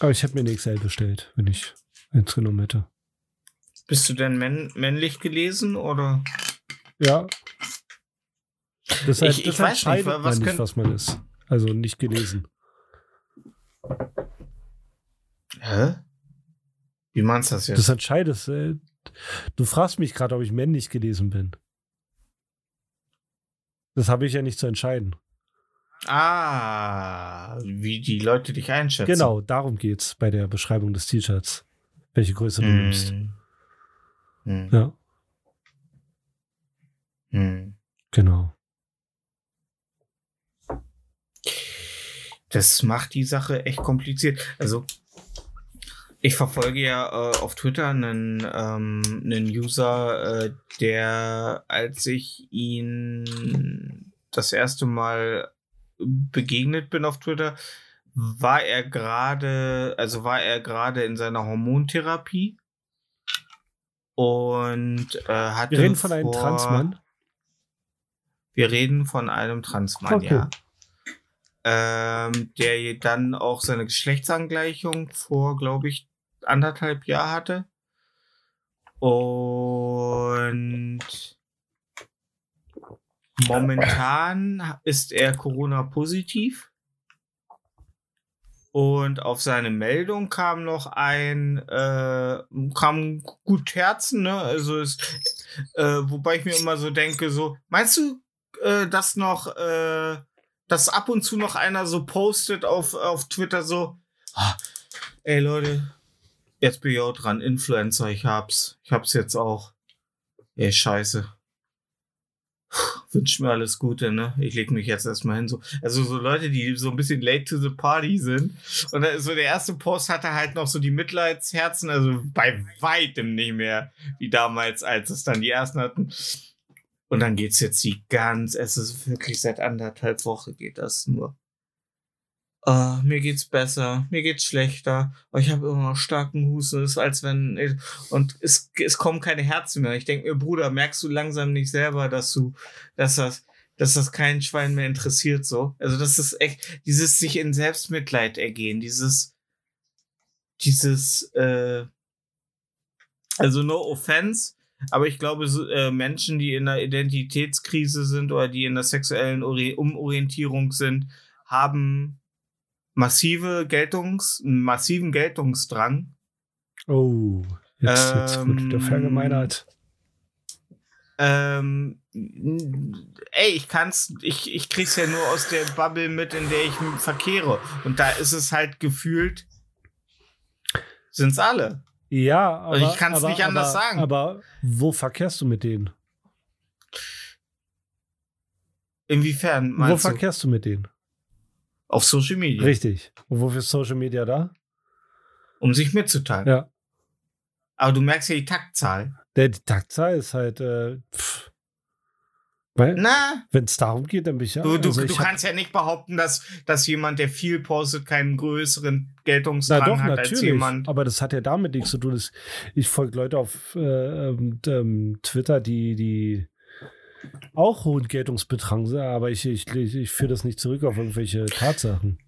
Aber ich habe mir eine XL bestellt, wenn ich eins genommen hätte. Bist du denn männ männlich gelesen oder? Ja. Deshalb, Ich- ich weiß nicht, was nicht, was man ist. Also nicht gelesen. Hä? Wie meinst du das jetzt? Das entscheidest. Du fragst mich gerade, ob ich männlich gelesen bin. Das habe ich ja nicht zu entscheiden. ah, wie die Leute dich einschätzen. Genau, darum geht's bei der Beschreibung des T-Shirts. Welche Größe du Hm. nimmst. Hm. Ja, Hm. genau. Das macht die Sache echt kompliziert. Also, ich verfolge ja äh, auf Twitter einen, ähm, einen User, äh, der, als ich ihn das erste Mal begegnet bin auf Twitter, war er gerade, also war er gerade in seiner Hormontherapie und äh, hatte Wir reden von einem vor- Transmann. Wir reden von einem Transmann, Okay. ja. Ähm, der dann auch seine Geschlechtsangleichung vor, glaube ich, anderthalb Jahr hatte. Und momentan ist er Corona-positiv. Und auf seine Meldung kam noch ein, äh, kam gut Herzen, ne? Also ist, äh, wobei ich mir immer so denke, so, meinst du, äh, dass noch, äh, dass ab und zu noch einer so postet auf, auf Twitter so, ah, ey Leute, jetzt bin ich auch dran, Influencer, ich hab's, ich hab's jetzt auch. Ey, scheiße. Wünsch mir alles Gute, ne? Ich leg mich jetzt erstmal hin. So. Also so Leute, die so ein bisschen late to the party sind. Und so der erste Post hatte halt noch so die Mitleidsherzen, also bei weitem nicht mehr wie damals, als es dann die ersten hatten. Und dann geht's jetzt die ganz, es ist wirklich seit anderthalb Wochen geht das nur. Ah, mir geht's besser, mir geht's schlechter, ich habe immer noch starken Husten, ist als wenn und es, es kommen keine Herzen mehr. Ich denke mir, Bruder, merkst du langsam nicht selber, dass du, dass das, dass das kein Schwein mehr interessiert so. Also das ist echt dieses sich in Selbstmitleid ergehen, dieses, dieses, äh, also no offense, aber ich glaube, so, äh, Menschen, die in einer Identitätskrise sind oder die in der sexuellen Ori Umorientierung sind, haben massive Geltungs, massiven Geltungsdrang. Oh, jetzt, jetzt wird wieder Ähm, verallgemeinert. Ähm, ey, ich kann's, ich, ich krieg's ja nur aus der Bubble mit, in der ich verkehre. Und da ist es halt gefühlt, sind's alle. Ja, aber ich kann's aber, nicht anders aber, sagen. Aber wo verkehrst du mit denen? Inwiefern Wo meinst du? verkehrst du mit denen? Auf Social Media. Richtig. Und wofür ist Social Media da? Um sich mitzuteilen. Ja. Aber du merkst ja die Taktzahl. Der die Taktzahl ist halt, äh, wenn es darum geht, dann bin ich ja. du, du, also du ich hab- kannst ja nicht behaupten, dass, dass jemand, der viel postet, keinen größeren Geltungsdrang doch, hat als natürlich. jemand. Aber das hat ja damit nichts zu tun. Ich folge Leute auf äh, ähm, ähm, Twitter, die, die auch hohen Geltungsbetrag aber ich, ich, ich, führe das nicht zurück auf irgendwelche Tatsachen.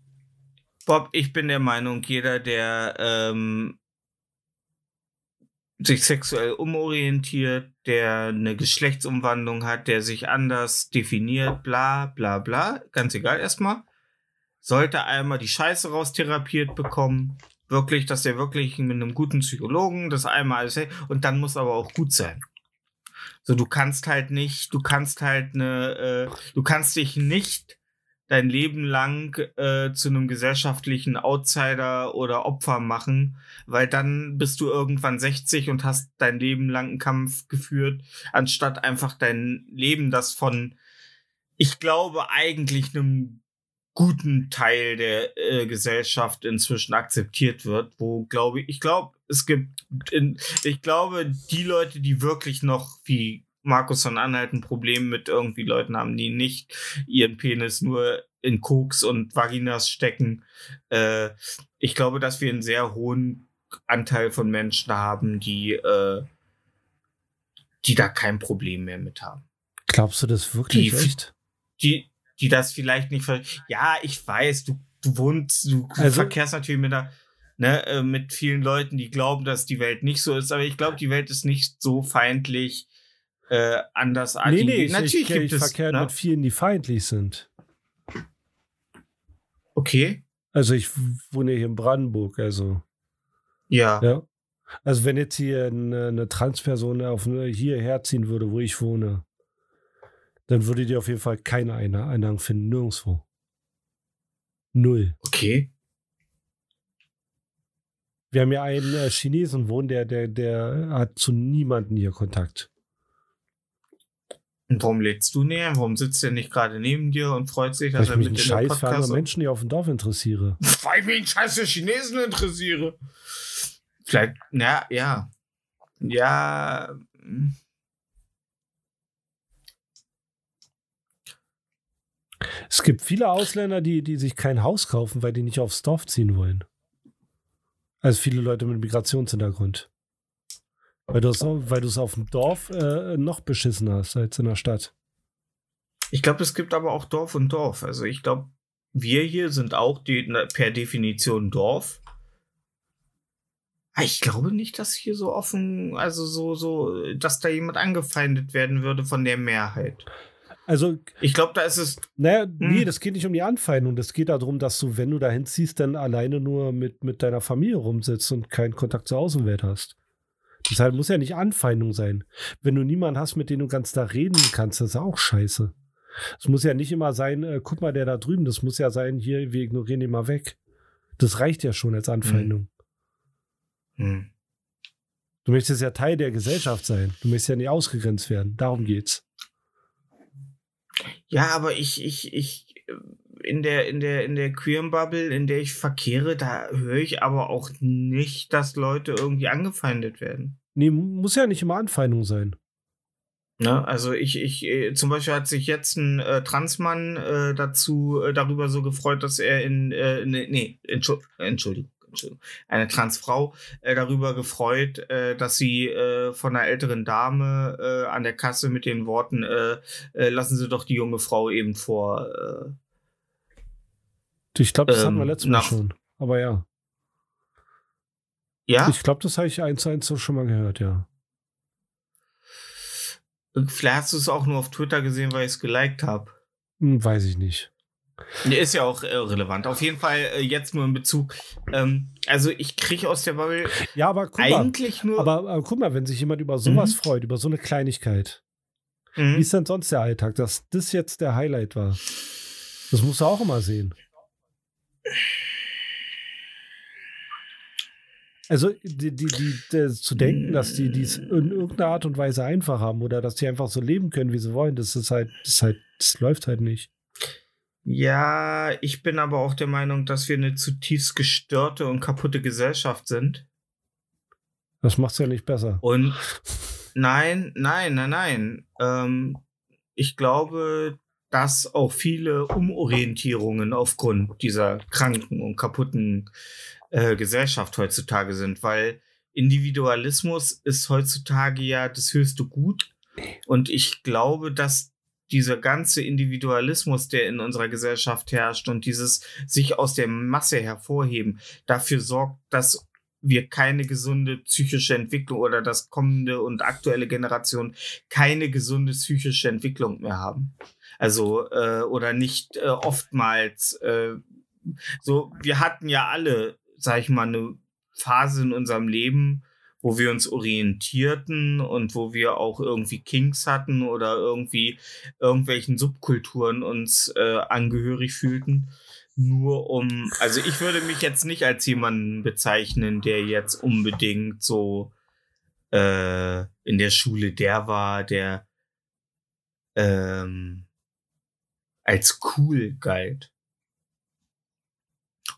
Bob, ich bin der Meinung, jeder, der ähm, sich sexuell umorientiert, der eine Geschlechtsumwandlung hat, der sich anders definiert, bla bla bla, ganz egal erstmal, sollte einmal die Scheiße raustherapiert bekommen. Wirklich, dass er wirklich mit einem guten Psychologen das einmal alles und dann muss aber auch gut sein. So, du kannst halt nicht, du kannst halt eine, äh, du kannst dich nicht dein Leben lang äh, zu einem gesellschaftlichen Outsider oder Opfer machen, weil dann bist du irgendwann 60 und hast dein Leben lang einen Kampf geführt, anstatt einfach dein Leben, das von, ich glaube, eigentlich einem guten Teil der äh, Gesellschaft inzwischen akzeptiert wird, wo glaube ich, ich glaube, es gibt, in, ich glaube, die Leute, die wirklich noch wie Markus von Anhalt ein Problem mit irgendwie Leuten haben, die nicht ihren Penis nur in Koks und Vaginas stecken. Äh, ich glaube, dass wir einen sehr hohen Anteil von Menschen haben, die, äh, die da kein Problem mehr mit haben. Glaubst du das wirklich Die- echt? Die, die das vielleicht nicht ver Ja, ich weiß, du, du wohnst, du Also- verkehrst natürlich mit der, ne, äh, mit vielen Leuten, die glauben, dass die Welt nicht so ist, aber ich glaube, die Welt ist nicht so feindlich äh, andersartig. Nee, nee, ich, natürlich ich, gibt ich es. verkehre ne? mit vielen, die feindlich sind. Okay. Also ich wohne hier in Brandenburg, also. Ja. Ja. Also wenn jetzt hier eine, eine Transperson auf hierher ziehen würde, wo ich wohne, dann würde die auf jeden Fall keine Einna- Einnahmen finden, nirgendwo. Null. Okay. Wir haben ja einen äh, Chinesen wohnen, der, der, der hat zu niemandem hier Kontakt. Und warum lädst du näher? Warum sitzt er nicht gerade neben dir und freut sich, Weil dass ich er mich mit der Scheiß für andere Menschen hier auf dem Dorf interessiere. (laughs) Weil ich mich einen Scheiß für Chinesen interessiere. Vielleicht, ja, ja. Ja. hm. Es gibt viele Ausländer, die, die sich kein Haus kaufen, weil die nicht aufs Dorf ziehen wollen. Also viele Leute mit Migrationshintergrund. Weil du es weil auf dem Dorf äh, noch beschissen hast als in der Stadt. Ich glaube, es gibt aber auch Dorf und Dorf. Also ich glaube, wir hier sind auch die, na, per Definition Dorf. Ich glaube nicht, dass hier so offen, also so, so, dass da jemand angefeindet werden würde von der Mehrheit. Also, Ich glaube, da ist es. naja, nee, Hm. das geht nicht um die Anfeindung. Das geht darum, dass du, wenn du dahin ziehst, dann alleine nur mit, mit deiner Familie rumsitzt und keinen Kontakt zur Außenwelt hast. Deshalb muss ja nicht Anfeindung sein. Wenn du niemanden hast, mit dem du ganz da reden kannst, das ist auch scheiße. Es muss ja nicht immer sein, äh, guck mal, der da drüben, das muss ja sein, hier, wir ignorieren den mal weg. Das reicht ja schon als Anfeindung. Hm. Du möchtest ja Teil der Gesellschaft sein. Du möchtest ja nicht ausgegrenzt werden. Darum geht's. Ja, aber ich, ich, ich, äh, in der, in der, in der queeren Bubble, in der ich verkehre, da höre ich aber auch nicht, dass Leute irgendwie angefeindet werden. Nee, muss ja nicht immer Anfeindung sein. Ne? Also ich, ich, äh, zum Beispiel hat sich jetzt ein äh, Transmann äh, dazu äh, darüber so gefreut, dass er in, äh, nee, nee Entschu Entschuldigung, Entschuldigung, eine Transfrau äh, darüber gefreut, äh, dass sie äh, von einer älteren Dame äh, an der Kasse mit den Worten, äh, äh, lassen Sie doch die junge Frau eben vor. Äh, Ich glaube, das hatten wir Ähm, letztes Mal schon. Aber ja. ja, Ich glaube, das habe ich eins zu eins so schon mal gehört, ja. vielleicht hast du es auch nur auf Twitter gesehen, weil ich es geliked habe. Hm, weiß ich nicht. Ist ja auch äh, relevant. Auf jeden Fall äh, jetzt nur in Bezug. Ähm, also ich kriege aus der Bubble Ja, aber guck mal. eigentlich nur. Aber, aber guck mal, wenn sich jemand über sowas Mhm. freut, über so eine Kleinigkeit, Mhm. wie ist denn sonst der Alltag, dass das jetzt der Highlight war? Das musst du auch immer sehen. Also die, die, die, die, zu denken, dass die dies in irgendeiner Art und Weise einfach haben oder dass die einfach so leben können, wie sie wollen, das ist halt, das ist halt, das läuft halt nicht. Ja, ich bin aber auch der Meinung, dass wir eine zutiefst gestörte und kaputte Gesellschaft sind. Das macht's ja nicht besser. Und (laughs) nein, nein, nein, nein. Ähm, ich glaube, dass auch viele Umorientierungen aufgrund dieser kranken und kaputten äh, Gesellschaft heutzutage sind, weil Individualismus ist heutzutage ja das höchste Gut. Und ich glaube, dass dieser ganze Individualismus, der in unserer Gesellschaft herrscht und dieses sich aus der Masse hervorheben, dafür sorgt, dass wir keine gesunde psychische Entwicklung oder das kommende und aktuelle Generation keine gesunde psychische Entwicklung mehr haben. Also äh, oder nicht äh, oftmals äh, so. Wir hatten ja alle, sag ich mal, eine Phase in unserem Leben, wo wir uns orientierten und wo wir auch irgendwie Kings hatten oder irgendwie irgendwelchen Subkulturen uns äh, angehörig fühlten nur um, also ich würde mich jetzt nicht als jemanden bezeichnen, der jetzt unbedingt so äh, in der Schule der war, der ähm, als cool galt.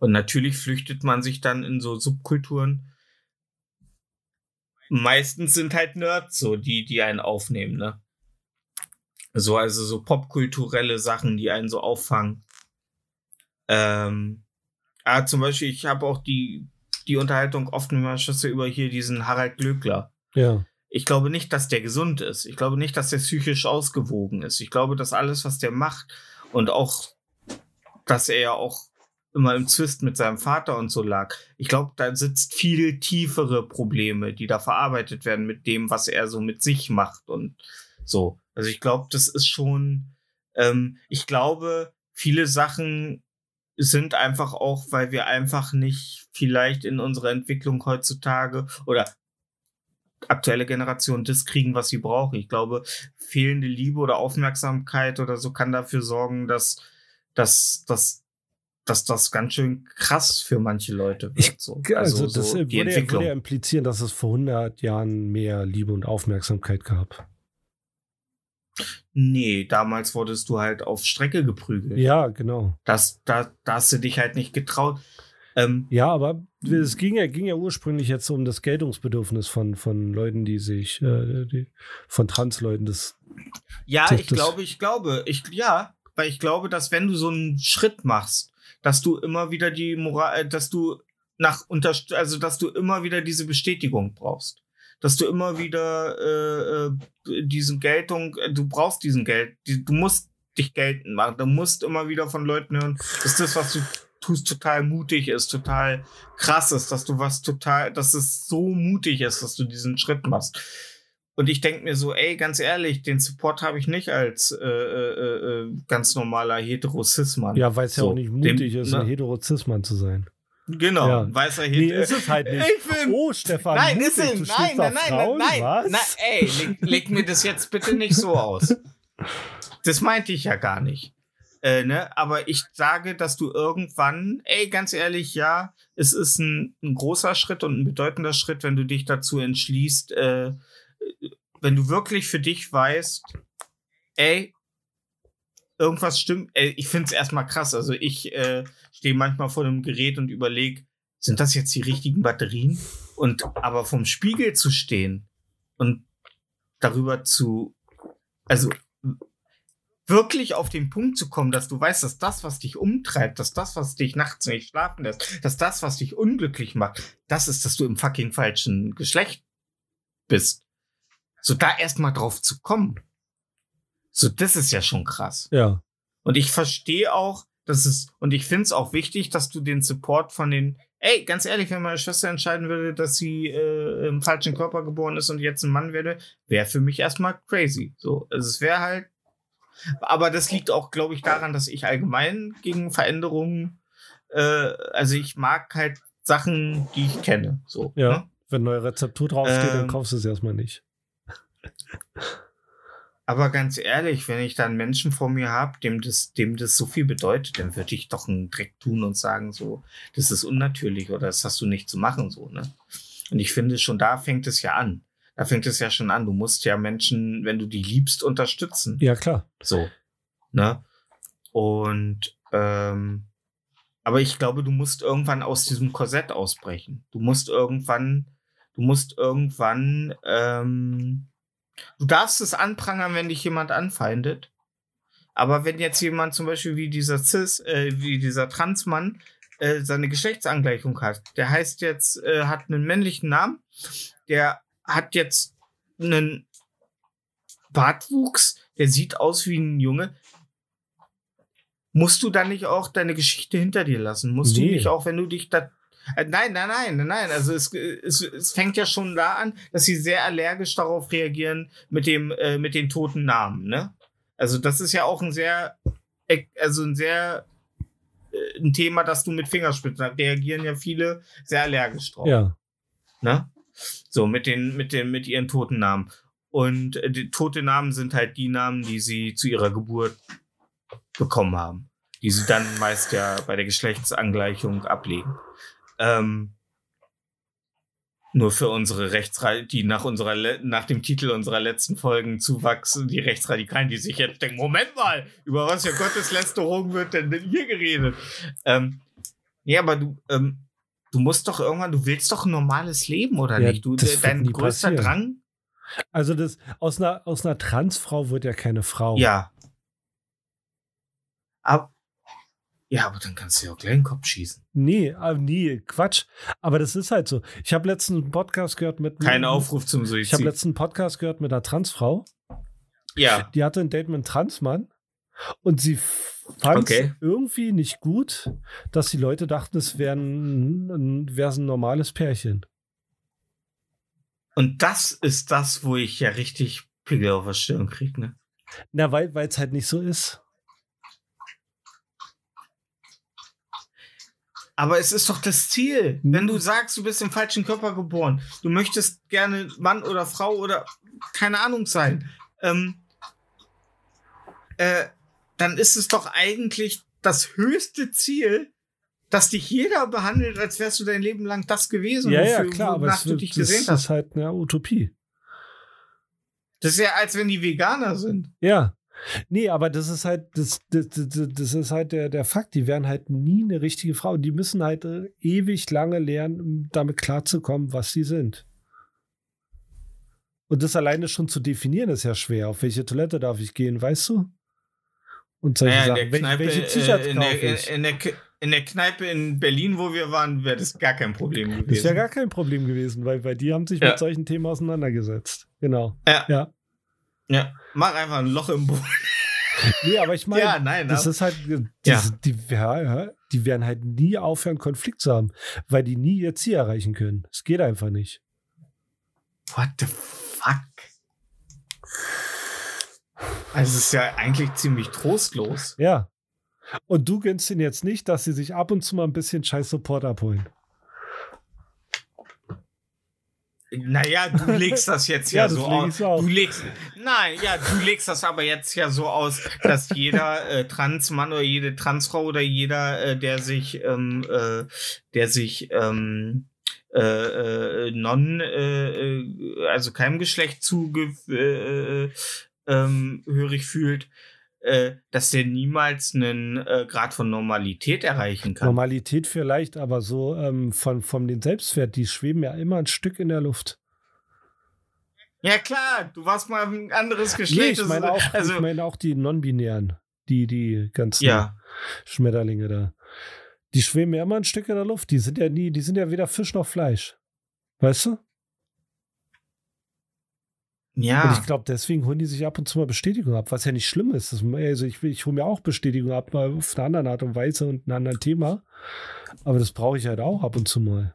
Und natürlich flüchtet man sich dann in so Subkulturen. Meistens sind halt Nerds so, die, die einen aufnehmen, ne? So, also so popkulturelle Sachen, die einen so auffangen. Ähm, ah, zum Beispiel, ich habe auch die, die Unterhaltung oft mit meiner Schwester über hier diesen Harald Glöckler. Ja. Ich glaube nicht, dass der gesund ist. Ich glaube nicht, dass der psychisch ausgewogen ist. Ich glaube, dass alles, was der macht und auch, dass er ja auch immer im Zwist mit seinem Vater und so lag. Ich glaube, da sitzt viel tiefere Probleme, die da verarbeitet werden mit dem, was er so mit sich macht und so. Also ich glaube, das ist schon, ähm, ich glaube, viele Sachen sind einfach auch, weil wir einfach nicht vielleicht in unserer Entwicklung heutzutage oder aktuelle Generation das kriegen, was sie brauchen. Ich glaube, fehlende Liebe oder Aufmerksamkeit oder so kann dafür sorgen, dass, dass, dass, dass das ganz schön krass für manche Leute wird. So. also, Also, das so würde, ja- würde ja implizieren, dass es vor 100 Jahren mehr Liebe und Aufmerksamkeit gab. Nee, damals wurdest du halt auf Strecke geprügelt. Ja, genau. Das, da, da hast du dich halt nicht getraut. Ähm, Ja, aber es ging ja, ging ja ursprünglich jetzt um das Geltungsbedürfnis von, von Leuten, die sich, äh, die, von Transleuten. Das, Ja, Das- ich das- glaube, ich glaube, ich, ja, weil ich glaube, dass wenn du so einen Schritt machst, dass du immer wieder die Moral, äh, dass du nach Unterst also dass du immer wieder diese Bestätigung brauchst. Dass du immer wieder äh, äh, diesen Geltung, äh, du brauchst diesen Geld, du musst dich geltend machen, du musst immer wieder von Leuten hören, dass das, was du tust, total mutig ist, total krass ist, dass du was total, dass es so mutig ist, dass du diesen Schritt machst. Und ich denke mir so, ey, ganz ehrlich, den Support habe ich nicht als äh, äh, äh, ganz normaler Hetero-Cis-Mann. ja, weil es ja So, auch nicht dem- mutig ist, ne? ein Heterozismann zu sein. Genau, Ja. weißer Nee, Hetero. ist es halt (laughs) nicht. Ich bin, Oh, Stefan, nein, mutig, ist es, du nein, nein, nein, Frauen, nein, nein, ey, leg, leg mir das jetzt bitte nicht so aus. Das meinte ich ja gar nicht. Äh, ne? Aber ich sage, dass du irgendwann, ey, ganz ehrlich, ja, es ist ein, ein großer Schritt und ein bedeutender Schritt, wenn du dich dazu entschließt, äh, wenn du wirklich für dich weißt, ey, irgendwas stimmt. Ey, ich finde es erstmal krass. Also ich äh, stehe manchmal vor einem Gerät und überlege, sind das jetzt die richtigen Batterien? Und aber vom Spiegel zu stehen und darüber zu, also wirklich auf den Punkt zu kommen, dass du weißt, dass das, was dich umtreibt, dass das, was dich nachts nicht schlafen lässt, dass das, was dich unglücklich macht, das ist, dass du im fucking falschen Geschlecht bist. So da erstmal drauf zu kommen. So, das ist ja schon krass. Ja. Und ich verstehe auch, dass es, und ich finde es auch wichtig, dass du den Support von den, ey, ganz ehrlich, wenn meine Schwester entscheiden würde, dass sie äh, im falschen Körper geboren ist und jetzt ein Mann werde, wäre für mich erstmal crazy. So, also es wäre halt, aber das liegt auch, glaube ich, daran, dass ich allgemein gegen Veränderungen, äh, also ich mag halt Sachen, die ich kenne. So, Ja. Ne? Wenn neue Rezeptur draufsteht, dann Ähm. kaufst du es erstmal nicht. Aber ganz ehrlich, wenn ich dann Menschen vor mir habe, dem das, dem das so viel bedeutet, dann würde ich doch einen Dreck tun und sagen, so, das ist unnatürlich oder das hast du nicht zu machen, so, ne? Und ich finde, schon da fängt es ja an. Da fängt es ja schon an. Du musst ja Menschen, wenn du die liebst, unterstützen. Ja, klar. So. Ne? Und ähm, aber ich glaube, du musst irgendwann aus diesem Korsett ausbrechen. Du musst irgendwann, du musst irgendwann, ähm, du darfst es anprangern, wenn dich jemand anfeindet. Aber wenn jetzt jemand zum Beispiel wie dieser Cis, äh, wie dieser Transmann äh, seine Geschlechtsangleichung hat, der heißt jetzt, äh, hat einen männlichen Namen, der hat jetzt einen Bartwuchs, der sieht aus wie ein Junge. Musst du dann nicht auch deine Geschichte hinter dir lassen? Musst Nee. du nicht auch, wenn du dich da. Äh, Nein, nein, nein, nein, nein. Also es, es, es fängt ja schon da an, dass sie sehr allergisch darauf reagieren mit dem, äh, mit den toten Namen, ne? Also das ist ja auch ein sehr, äh, also ein sehr äh, ein Thema, das du mit Fingerspitzen, da reagieren ja viele sehr allergisch drauf Ja. ne? So, mit den, mit den, mit ihren toten Namen. Und äh, die tote Namen sind halt die Namen, die sie zu ihrer Geburt bekommen haben. Die sie dann meist ja bei der Geschlechtsangleichung ablegen. Ähm, nur für unsere Rechtsra die nach unserer nach dem Titel unserer letzten Folgen zuwachsen, die Rechtsradikalen, die sich jetzt denken, Moment mal, über was für Gotteslästerung wird denn, hier geredet? Ähm, ja, aber du, ähm, du musst doch irgendwann, du willst doch ein normales Leben, oder Ja, nicht? Du, das wird dein nie größter passieren. Drang? Also das, aus einer, aus einer Transfrau wird ja keine Frau. Ja. Ab, ja, aber dann kannst du ja auch gleich in den Kopf schießen. Nee, äh, nee, Quatsch. Aber das ist halt so. Ich habe letztens einen Podcast gehört mit Kein Aufruf zum Ich habe Suizid. letztens einen Podcast gehört mit einer Transfrau. ja. Die hatte ein Date mit einem Transmann und sie fand Okay. irgendwie nicht gut, dass die Leute dachten, es wäre ein, wär's ein normales Pärchen. Und das ist das, wo ich ja richtig Pickel auf der Stirn krieg, ne? Na, weil es halt nicht so ist. Aber es ist doch das Ziel. Mhm. Wenn du sagst, du bist im falschen Körper geboren, du möchtest gerne Mann oder Frau oder keine Ahnung sein, ähm, äh, dann ist es doch eigentlich das höchste Ziel, dass dich jeder behandelt, als wärst du dein Leben lang das gewesen, ja, ja, wofür- klar, aber es du dich das gesehen ist hast. halt eine Utopie. Das ist ja, als wenn die Veganer sind. Ja. Nee, aber das ist halt, das, das, das, das ist halt der, der Fakt. Die werden halt nie eine richtige Frau. Die müssen halt äh, ewig lange lernen, um damit klarzukommen, was sie sind. Und das alleine schon zu definieren, ist ja schwer. Auf welche Toilette darf ich gehen, weißt du? Und solche Naja, in Sachen. Kneipe, welche äh, T-Shirts kaufe ich? in, der, in der Kneipe in Berlin, wo wir waren, wäre das gar kein Problem gewesen. Das wäre gar kein Problem gewesen, weil, weil die haben sich Ja. mit solchen Themen auseinandergesetzt. Genau. ja. Ja. Ja. Mach einfach ein Loch im Boden. Nee, aber ich meine, ja, nein, Das aber- ist halt, Ja. das, die, ja, die werden halt nie aufhören, Konflikt zu haben, weil die nie ihr Ziel erreichen können. Es geht einfach nicht. What the fuck? Also es ist ja eigentlich ziemlich trostlos. Ja. Und du gönnst ihnen jetzt nicht, dass sie sich ab und zu mal ein bisschen scheiß Support abholen. Naja, du legst das jetzt (laughs) ja, Ja, das so aus. Du legst, nein, ja, du legst das aber jetzt ja so aus, dass jeder (laughs) äh, Transmann oder jede Transfrau oder jeder, äh, der sich, ähm, äh, der sich ähm, äh, äh, non, äh, äh, also keinem Geschlecht zugehörig äh, äh, ähm, fühlt, dass der niemals einen äh, Grad von Normalität erreichen kann. Normalität vielleicht, aber so ähm, von, von den Selbstwert, die schweben ja immer ein Stück in der Luft. Ja klar, du warst mal ein anderes Nee, Geschlecht. ich das meine auch, also, ich meine auch die Non-Binären, die, die ganzen ja. Schmetterlinge da. Die schweben ja immer ein Stück in der Luft. Die sind ja nie, die sind ja weder Fisch noch Fleisch. Weißt du? Ja. Und ich glaube, deswegen holen die sich ab und zu mal Bestätigung ab, was ja nicht schlimm ist. Also ich, ich hole mir auch Bestätigung ab, mal auf eine andere Art und Weise und ein anderes Thema. Aber das brauche ich halt auch ab und zu mal.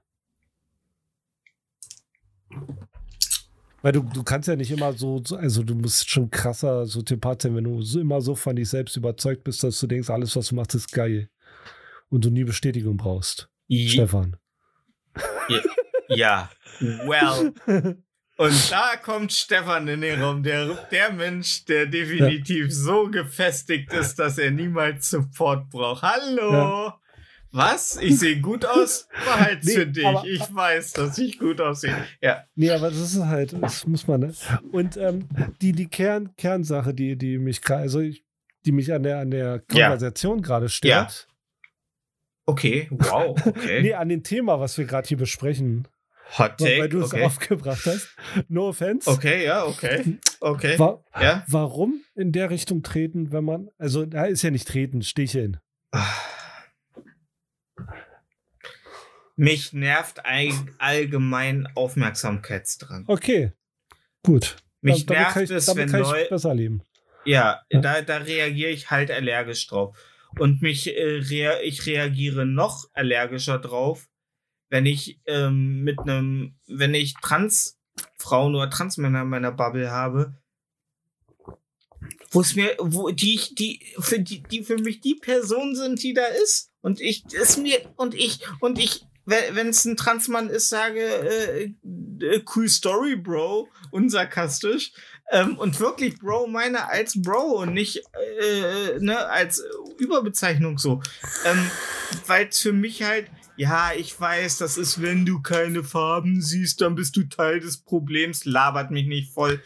Weil du, du kannst ja nicht immer so, so, also du musst schon krasser Soziopath sein, wenn du so, immer so von dich selbst überzeugt bist, dass du denkst, alles, was du machst, ist geil. Und du nie Bestätigung brauchst. I- Stefan. Ja. Well. (laughs) Und da kommt Stefan in den Raum, der, der Mensch, der definitiv so gefestigt ist, dass er niemals Support braucht. Hallo! Ja. Was? Ich sehe gut aus? Behalt's Nee, für dich. aber- ich weiß, dass ich gut aussehe. Ja. Nee, aber das ist halt, das muss man, ne? Und ähm, die, die Kern, Kernsache, die, die mich gerade, also ich, die mich an der, an der Ja. Konversation gerade stört. Okay, wow, okay. (laughs) Nee, an dem Thema, was wir gerade hier besprechen, Hot Take, weil du es okay. aufgebracht hast. No offense. Okay, ja, okay. Okay. Wa Ja. warum in der Richtung treten, wenn man, also da ist ja nicht treten, sticheln. Mich nervt all, allgemein Aufmerksamkeitsdrang. Okay, gut. Mich damit nervt ich, es, wenn Leute. besser leben. Ja, Ja. da, da reagiere ich halt allergisch drauf. Und mich, äh, rea ich reagiere noch allergischer drauf, wenn ich ähm, mit einem, wenn ich Transfrauen oder Transmänner in meiner Bubble habe, wo es mir, wo die ich, die für die, die für mich die Person sind, die da ist. Und ich, ist mir, und ich, und ich, wenn es ein Transmann ist, sage, äh, äh, cool Story, Bro, unsarkastisch. Ähm, und wirklich Bro meine als Bro und nicht äh, ne, als Überbezeichnung so. Ähm, Weil es für mich halt, ja, ich weiß, das ist, wenn du keine Farben siehst, dann bist du Teil des Problems, labert mich nicht voll.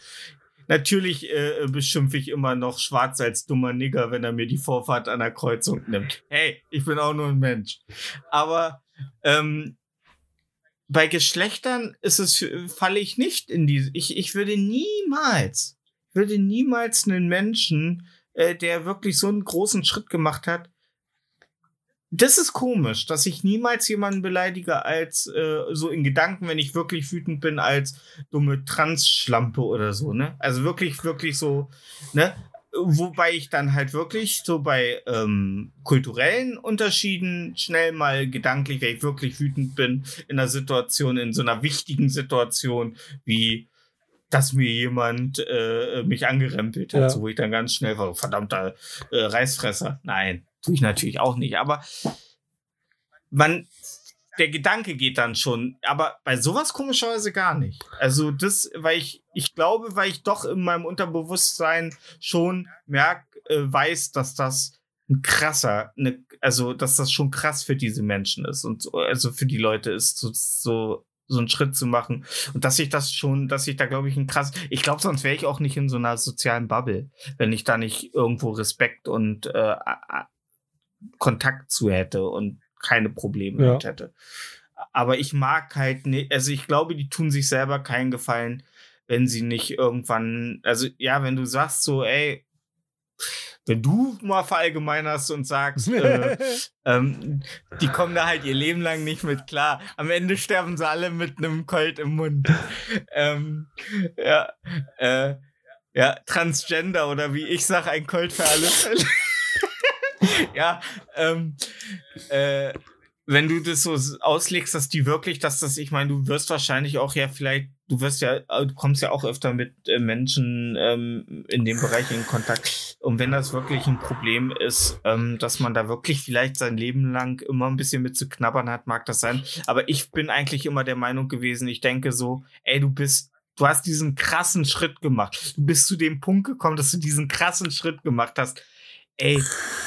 Natürlich äh, beschimpfe ich immer noch Schwarz als dummer Nigger, wenn er mir die Vorfahrt an der Kreuzung nimmt. Hey, ich bin auch nur ein Mensch. Aber ähm, bei Geschlechtern ist es, falle ich nicht in die. Ich, ich würde niemals, würde niemals einen Menschen, äh, der wirklich so einen großen Schritt gemacht hat. Das ist komisch, dass ich niemals jemanden beleidige als äh, so in Gedanken, wenn ich wirklich wütend bin, als dumme Trans-Schlampe oder so, ne? Also wirklich, wirklich so, ne? Wobei ich dann halt wirklich so bei ähm, kulturellen Unterschieden schnell mal gedanklich, wenn ich wirklich wütend bin, in einer Situation, in so einer wichtigen Situation, wie dass mir jemand äh, mich angerempelt hat, Ja. so wo ich dann ganz schnell war, verdammter äh, Reißfresser. Nein, tue ich natürlich auch nicht, aber man, der Gedanke geht dann schon, aber bei sowas komischerweise gar nicht. Also das, weil ich, ich glaube, weil ich doch in meinem Unterbewusstsein schon merk, äh, weiß, dass das ein krasser, ne, also dass das schon krass für diese Menschen ist und so, also für die Leute ist, so, so so einen Schritt zu machen und dass ich das schon, dass ich da glaube ich ein krass, ich glaube sonst wäre ich auch nicht in so einer sozialen Bubble, wenn ich da nicht irgendwo Respekt und äh, Kontakt zu hätte und keine Probleme Ja. mit hätte. Aber ich mag halt nicht, also ich glaube, die tun sich selber keinen Gefallen, wenn sie nicht irgendwann, also ja, wenn du sagst so, ey, wenn du mal verallgemeinerst und sagst, äh, (laughs) ähm, die kommen da halt ihr Leben lang nicht mit klar. Am Ende sterben sie alle mit einem Colt im Mund. (laughs) ähm, ja, äh, ja, Transgender oder wie ich sag, ein Colt für alle Fälle. (laughs) ja, ähm, äh, wenn du das so auslegst, dass die wirklich, dass das, ich meine, du wirst wahrscheinlich auch ja vielleicht, du wirst ja, äh, du kommst ja auch öfter mit äh, Menschen ähm, in dem Bereich in Kontakt. Und wenn das wirklich ein Problem ist, ähm, dass man da wirklich vielleicht sein Leben lang immer ein bisschen mit zu knabbern hat, mag das sein. Aber ich bin eigentlich immer der Meinung gewesen, ich denke so, ey, du bist Du hast diesen krassen Schritt gemacht. Du bist zu dem Punkt gekommen, dass du diesen krassen Schritt gemacht hast. Ey,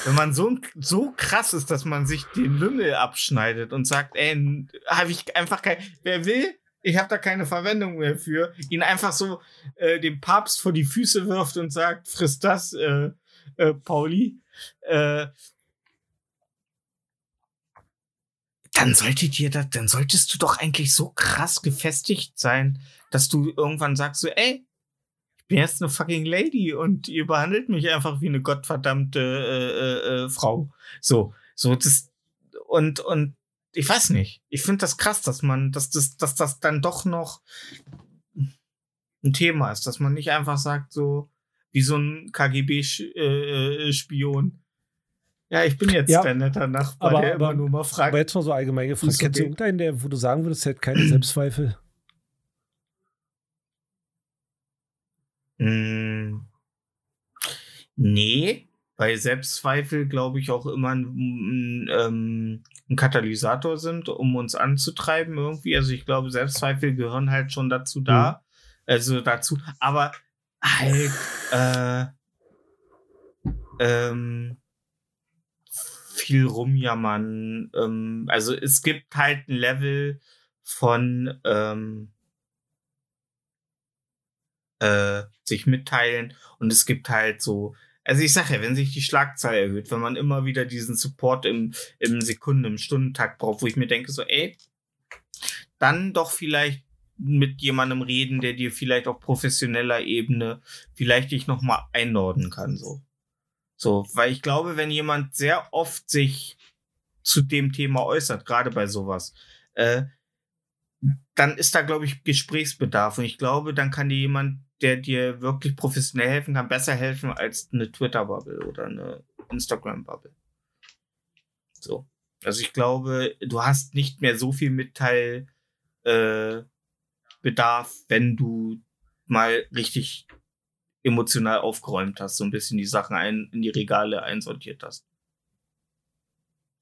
wenn man so, so krass ist, dass man sich den Lümmel abschneidet und sagt, ey, habe ich einfach kein, wer will, ich habe da keine Verwendung mehr für, ihn einfach so äh, dem Papst vor die Füße wirft und sagt, friss das, äh, äh, Pauli, äh, dann solltet ihr das, dann solltest du doch eigentlich so krass gefestigt sein, dass du irgendwann sagst so, ey, bin jetzt eine fucking Lady und ihr behandelt mich einfach wie eine gottverdammte äh, äh, äh, Frau. So, so das und und ich weiß nicht. Ich finde das krass, dass man, dass das, dass das dann doch noch ein Thema ist, dass man nicht einfach sagt so wie so ein KGB-Spion. Ja, ich bin jetzt Ja, dein netter Nachbar, aber- der aber- immer nur mal fragt. Aber jetzt mal so allgemein gefragt, kennst du irgendeinen, der, wo du sagen würdest, der hat keine Selbstzweifel? Mm. Nee, weil Selbstzweifel, glaube ich, auch immer ein, ein, ähm, ein Katalysator sind, um uns anzutreiben irgendwie. Also ich glaube, Selbstzweifel gehören halt schon dazu da, Also dazu. Aber halt, (sighs) äh, ähm, viel rumjammern. Ähm, also es gibt halt ein Level von ähm, äh, sich mitteilen und es gibt halt so, also ich sage ja, wenn sich die Schlagzahl erhöht, wenn man immer wieder diesen Support im, im Sekunden-, im Stundentakt braucht, wo ich mir denke, so, ey, dann doch vielleicht mit jemandem reden, der dir vielleicht auf professioneller Ebene vielleicht dich nochmal einordnen kann, so. So, weil ich glaube, wenn jemand sehr oft sich zu dem Thema äußert, gerade bei sowas, äh, dann ist da, glaube ich, Gesprächsbedarf. Und ich glaube, dann kann dir jemand, der dir wirklich professionell helfen kann, besser helfen als eine Twitter-Bubble oder eine Instagram-Bubble. So. Also ich glaube, du hast nicht mehr so viel Mitteilbedarf, äh, Bedarf, wenn du mal richtig emotional aufgeräumt hast, so ein bisschen die Sachen ein, in die Regale einsortiert hast.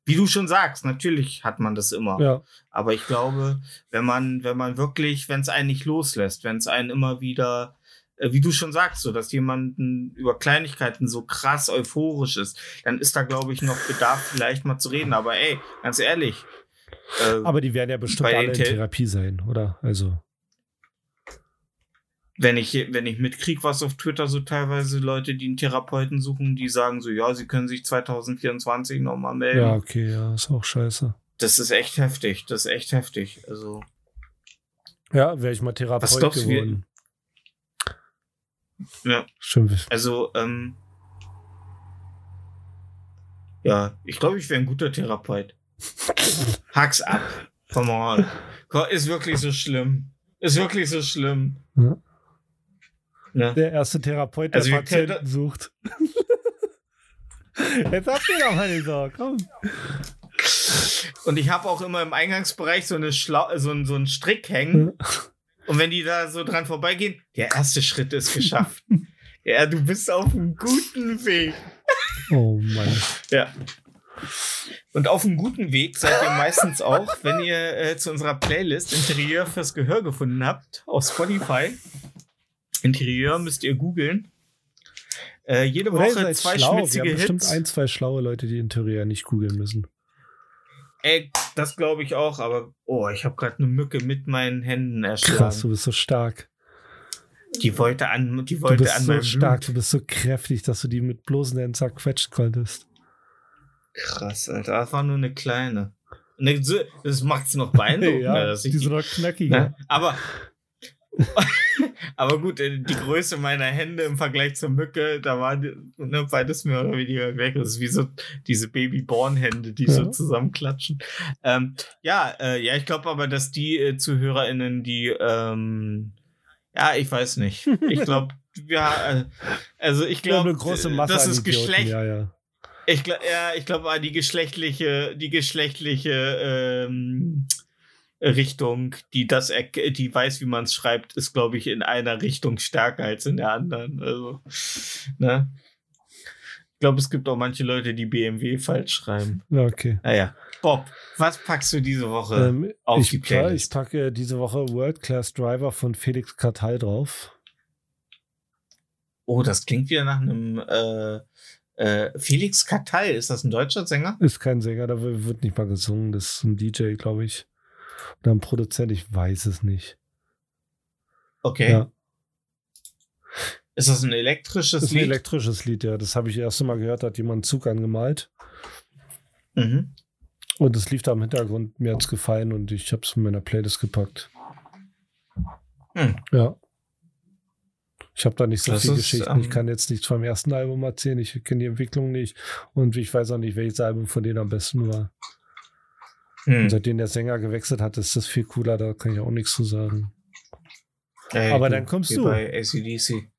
Wie du schon sagst, natürlich hat man das immer. Ja. Aber ich glaube, wenn man, wenn man wirklich, wenn es einen nicht loslässt, wenn es einen immer wieder, wie du schon sagst, so, dass jemanden über Kleinigkeiten so krass euphorisch ist, dann ist da, glaube ich, noch Bedarf, vielleicht mal zu reden. Aber ey, ganz ehrlich. Äh, Aber die werden ja bestimmt alle in Intel- Therapie sein, oder? Also. wenn ich, wenn ich mitkrieg, was auf Twitter so teilweise Leute, die einen Therapeuten suchen, die sagen so, ja, sie können sich 2024 nochmal melden. Ja, okay, ja, ist auch scheiße. Das ist echt heftig. Das ist echt heftig. Also, Ja, wäre ich mal Therapeut Was glaubst geworden. Ja. Schön. Also, ähm, ja, ich glaube, ich wäre ein guter Therapeut. Hack's ab. Come on. Ist wirklich so schlimm. Ist wirklich so schlimm. Ja. Ne? Der erste Therapeut, der Also Patienten sucht. (laughs) Jetzt habt ihr doch mal die Sorge, komm. Und ich habe auch immer im Eingangsbereich so, eine Schlau so, so einen Strick hängen. Und wenn die da so dran vorbeigehen, der erste Schritt ist geschafft. (laughs) ja, du bist auf einem guten Weg. Oh Mann. Ja. Und auf einem guten Weg seid ihr meistens auch, wenn ihr äh, zu unserer Playlist Interieur fürs Gehör gefunden habt, auf Spotify. Interieur müsst ihr googeln. Äh, jede Oder Woche zwei schlau. Wir schmitzige haben bestimmt Hits. ein, zwei schlaue Leute, die Interieur nicht googeln müssen. Ey, das glaube ich auch, aber oh, ich habe gerade eine Mücke mit meinen Händen erschlagen. Krass, du bist so stark. Die wollte an, die Du wollte bist an so stark, Blut. du bist so kräftig, dass du die mit bloßen Händen zerquetschen konntest. Krass, Alter, das war nur eine kleine. Ne, Das macht's noch (laughs) beeindruckender, ja, dass ich die sind noch knackiger. ne? Aber (laughs) aber gut, äh, die Größe meiner Hände im Vergleich zur Mücke, da war ne, beides mehr oder weniger weg. Das ist wie so diese Baby-Born-Hände, die so Ja. zusammenklatschen. Ähm, ja, äh, ja, ich glaube aber, dass die äh, ZuhörerInnen, die ähm, ja, ich weiß nicht. Ich glaube, (laughs) ja, äh, also ich glaube, Masse das ist Geschlecht, Ja, ja. ich glaube, ja, ich glaube, die geschlechtliche, die geschlechtliche ähm, Richtung, die das, die weiß, wie man es schreibt, ist, glaube ich, in einer Richtung stärker als in der anderen. Also, ne? Ich glaube, es gibt auch manche Leute, die BMW falsch schreiben. okay. Naja. Bob, was packst du diese Woche? Ähm, auf ich, die Playlist. ich packe diese Woche World Class Driver von Felix Kartal drauf. Oh, das klingt wieder nach einem äh, äh, Felix Katall. Ist das ein deutscher Sänger? Ist kein Sänger, da wird nicht mal gesungen. Das ist ein DJ, glaube ich. Oder ein Produzent, ich weiß es nicht. Okay. Ja. Ist das ein elektrisches Das ist ein Lied? elektrisches Lied, ja. Das habe ich das erste Mal gehört, da hat jemand einen Zug angemalt. mhm. Und es lief da im Hintergrund. Mir hat es gefallen und ich habe es in meiner Playlist gepackt. Hm. Ja. Ich habe da nicht so Das viel ist, Geschichten. ich ähm, kann jetzt nichts vom ersten Album erzählen. Ich kenne die Entwicklung nicht. Und ich weiß auch nicht, welches Album von denen am besten war. Hm. Und seitdem der Sänger gewechselt hat, ist das viel cooler. Da kann ich auch nichts zu sagen. Ey, Aber dann kommst wie du. bei ACDC.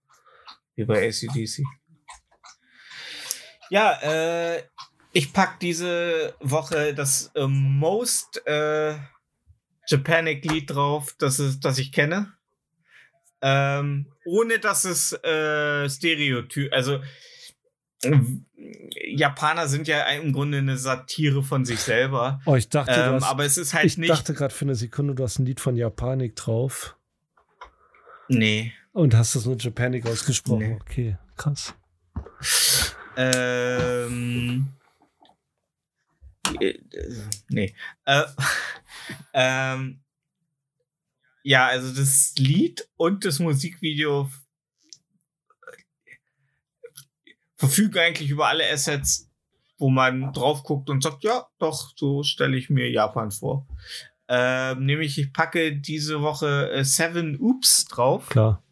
Wie bei ACDC. Ja, äh, ich pack diese Woche das äh, Most äh, Japanic Lied drauf, das, ist, das ich kenne. Ähm, ohne dass es äh, Stereotyp, also äh, Japaner sind ja im Grunde eine Satire von sich selber. Oh, ich dachte, Ähm, hast, aber es ist halt ich nicht. dachte gerade für eine Sekunde, du hast ein Lied von Japanik drauf. Nee. Und hast das nur Japanic ausgesprochen? Nee. Okay, krass. Ähm. äh, Nee. Äh, (laughs) ähm, ja, also das Lied und das Musikvideo verfügen eigentlich über alle Assets, wo man drauf guckt und sagt, ja, doch, so stelle ich mir Japan vor. Ähm, nämlich, ich packe diese Woche äh, Seven Oops drauf. Klar.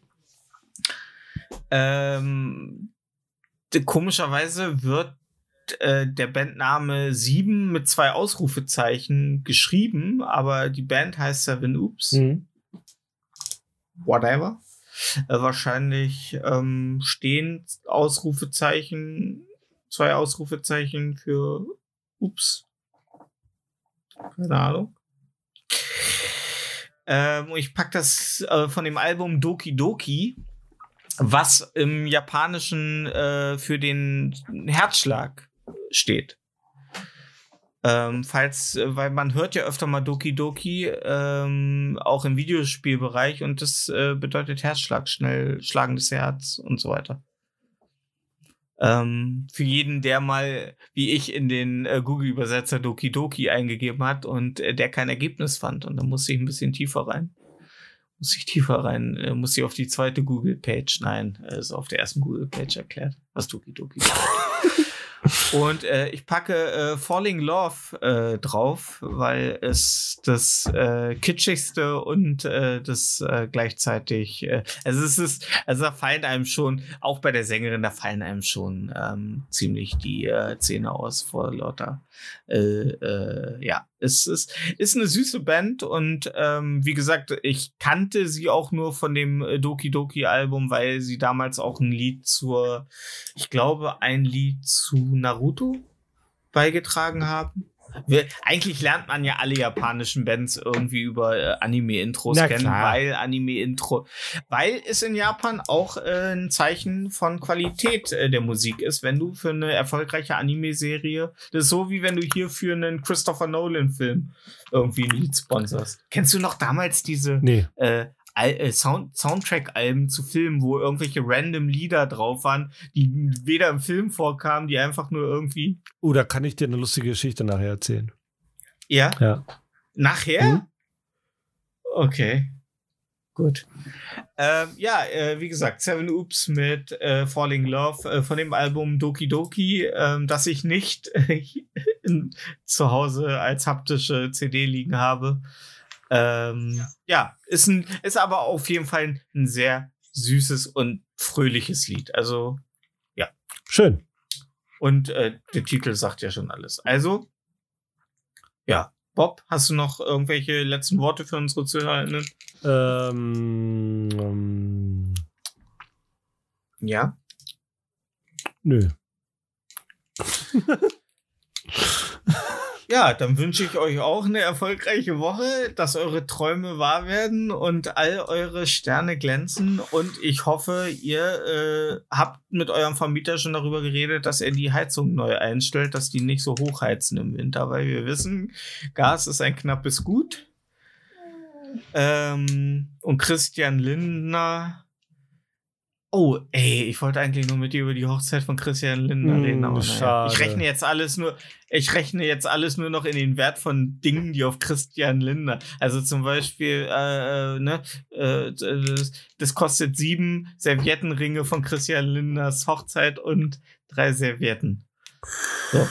Ähm, komischerweise wird äh, der Bandname 7 mit zwei Ausrufezeichen geschrieben, aber die Band heißt Seven Oops. Mhm. Whatever. Äh, wahrscheinlich ähm, stehen Ausrufezeichen, zwei Ausrufezeichen für Ups. Keine Ahnung. Ähm, ich pack das äh, von dem Album Doki Doki, was im Japanischen äh, für den Herzschlag steht. Ähm, falls, äh, weil man hört ja öfter mal Doki Doki, ähm, auch im Videospielbereich und das äh, bedeutet Herzschlag, schnell schlagendes Herz und so weiter. Ähm, für jeden, der mal, wie ich, in den äh, Google-Übersetzer Doki Doki eingegeben hat und äh, der kein Ergebnis fand. Und dann musste ich ein bisschen tiefer rein. Muss ich tiefer rein, äh, muss ich auf die zweite Google-Page. Nein, äh, ist auf der ersten Google-Page erklärt, was Doki Doki. (laughs) Und äh, ich packe äh, Falling Love äh, drauf, weil es das äh, kitschigste und äh, das äh, gleichzeitig, also es ist, also da fallen einem schon, auch bei der Sängerin, da fallen einem schon ähm, ziemlich die äh, Zähne aus vor lauter. Ja, es ist, ist eine süße Band und ähm, wie gesagt, ich kannte sie auch nur von dem äh, Doki Doki Album, weil sie damals auch ein Lied zur, ich glaube, ein Lied zu Naruto beigetragen haben. Wir, eigentlich lernt man ja alle japanischen Bands irgendwie über äh, Anime-Intros kennen, klar. weil Anime-Intro, weil es in Japan auch äh, ein Zeichen von Qualität äh, der Musik ist, wenn du für eine erfolgreiche Anime-Serie, das ist so wie wenn du hier für einen Christopher Nolan-Film irgendwie ein Lied sponsorst. Kennst du noch damals diese Nee. äh, äh, Sound Soundtrack-Alben zu Filmen, wo irgendwelche random Lieder drauf waren, die weder im Film vorkamen, die einfach nur irgendwie. Oh, da kann ich dir eine lustige Geschichte nachher erzählen. Ja, Ja. nachher? Hm? Okay. Gut. Ähm, ja, äh, wie gesagt, Seven Oops mit äh, Falling Love äh, von dem Album Doki Doki, ähm, das ich nicht (laughs) in, zu Hause als haptische CD liegen habe. Ähm, ja, ist, ein, ist aber auf jeden Fall ein, sehr süßes und fröhliches Lied. Also, Schön. und äh, der Titel sagt ja schon alles. Also, ja. Bob, hast du noch irgendwelche letzten Worte für unsere ZuhörerInnen? Ähm, ähm, Ja. nö. (laughs) Ja, dann wünsche ich euch auch eine erfolgreiche Woche, dass eure Träume wahr werden und all eure Sterne glänzen. Und ich hoffe, ihr äh, habt mit eurem Vermieter schon darüber geredet, dass er die Heizung neu einstellt, dass die nicht so hochheizen im Winter, weil wir wissen, Gas ist ein knappes Gut. Ähm, und Christian Lindner. Oh, ey, ich wollte eigentlich nur mit dir über die Hochzeit von Christian Lindner Hm, reden, aber schade. ich rechne jetzt alles nur, ich rechne jetzt alles nur noch in den Wert von Dingen, die auf Christian Lindner. Also zum Beispiel, äh, äh, ne, äh, das, das kostet sieben Serviettenringe von Christian Lindners Hochzeit und drei Servietten. So.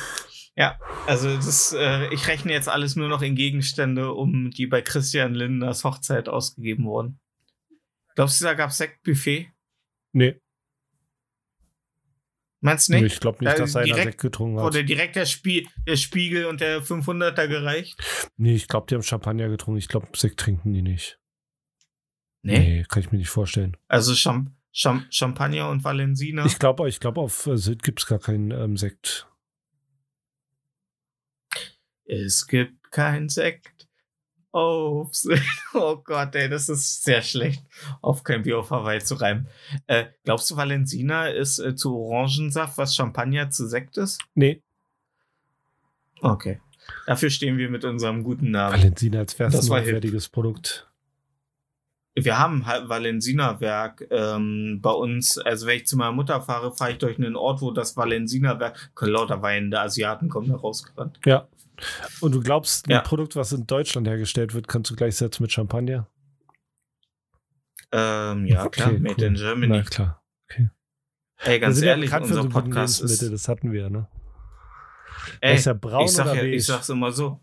Ja, also das, äh, ich rechne jetzt alles nur noch in Gegenstände, um die bei Christian Lindners Hochzeit ausgegeben wurden. Glaubst du, da gab es Sektbuffet? Nee, Meinst du nicht? ich glaube nicht, Da dass einer direkt Sekt getrunken hat. Wurde direkt der, Spie der Spiegel und der 500er gereicht? Nee, ich glaube, die haben Champagner getrunken. Ich glaube, Sekt trinken die nicht. Nee. Nee, kann ich mir nicht vorstellen. Also Cham Cham Champagner und Valensina. Ich glaube, ich glaube, auf äh, Sylt gibt es gar keinen ähm, Sekt. Es gibt kein Sekt. Oh, (laughs) oh Gott, ey, das ist sehr schlecht, auf kein Bier auf Hawaii zu reimen. Äh, glaubst du, Valensina ist äh, zu Orangensaft, was Champagner zu Sekt ist? Nee, Okay. Dafür stehen wir mit unserem guten Namen. Valensina als hochwertiges Produkt. wir haben Valensina-Werk ähm, bei uns. Also wenn ich zu meiner Mutter fahre, fahre ich durch einen Ort, wo das Valensina-Werk, lauter weinende Asiaten kommen da rausgerannt. Ja. Und du glaubst, ein Ja. Produkt, was in Deutschland hergestellt wird, kannst du gleichsetzen mit Champagner? Ähm, ja, klar, Okay, made cool. in Na Germany. klar. Ey, Wir ganz ja ehrlich, für unser Podcast ist. das hatten wir, ne? Ey, braun ich sag oder ja, ich sag's immer so.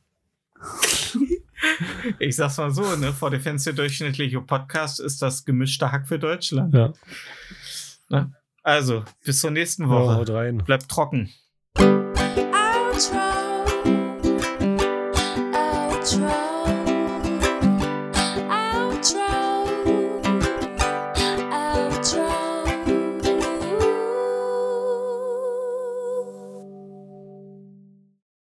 (laughs) ich sag's mal so, ne? Vor der durchschnittliche Podcast ist das gemischte Hack für Deutschland. Ja. Ne? Also, bis zur nächsten Ja, Woche. haut rein. Bleibt trocken.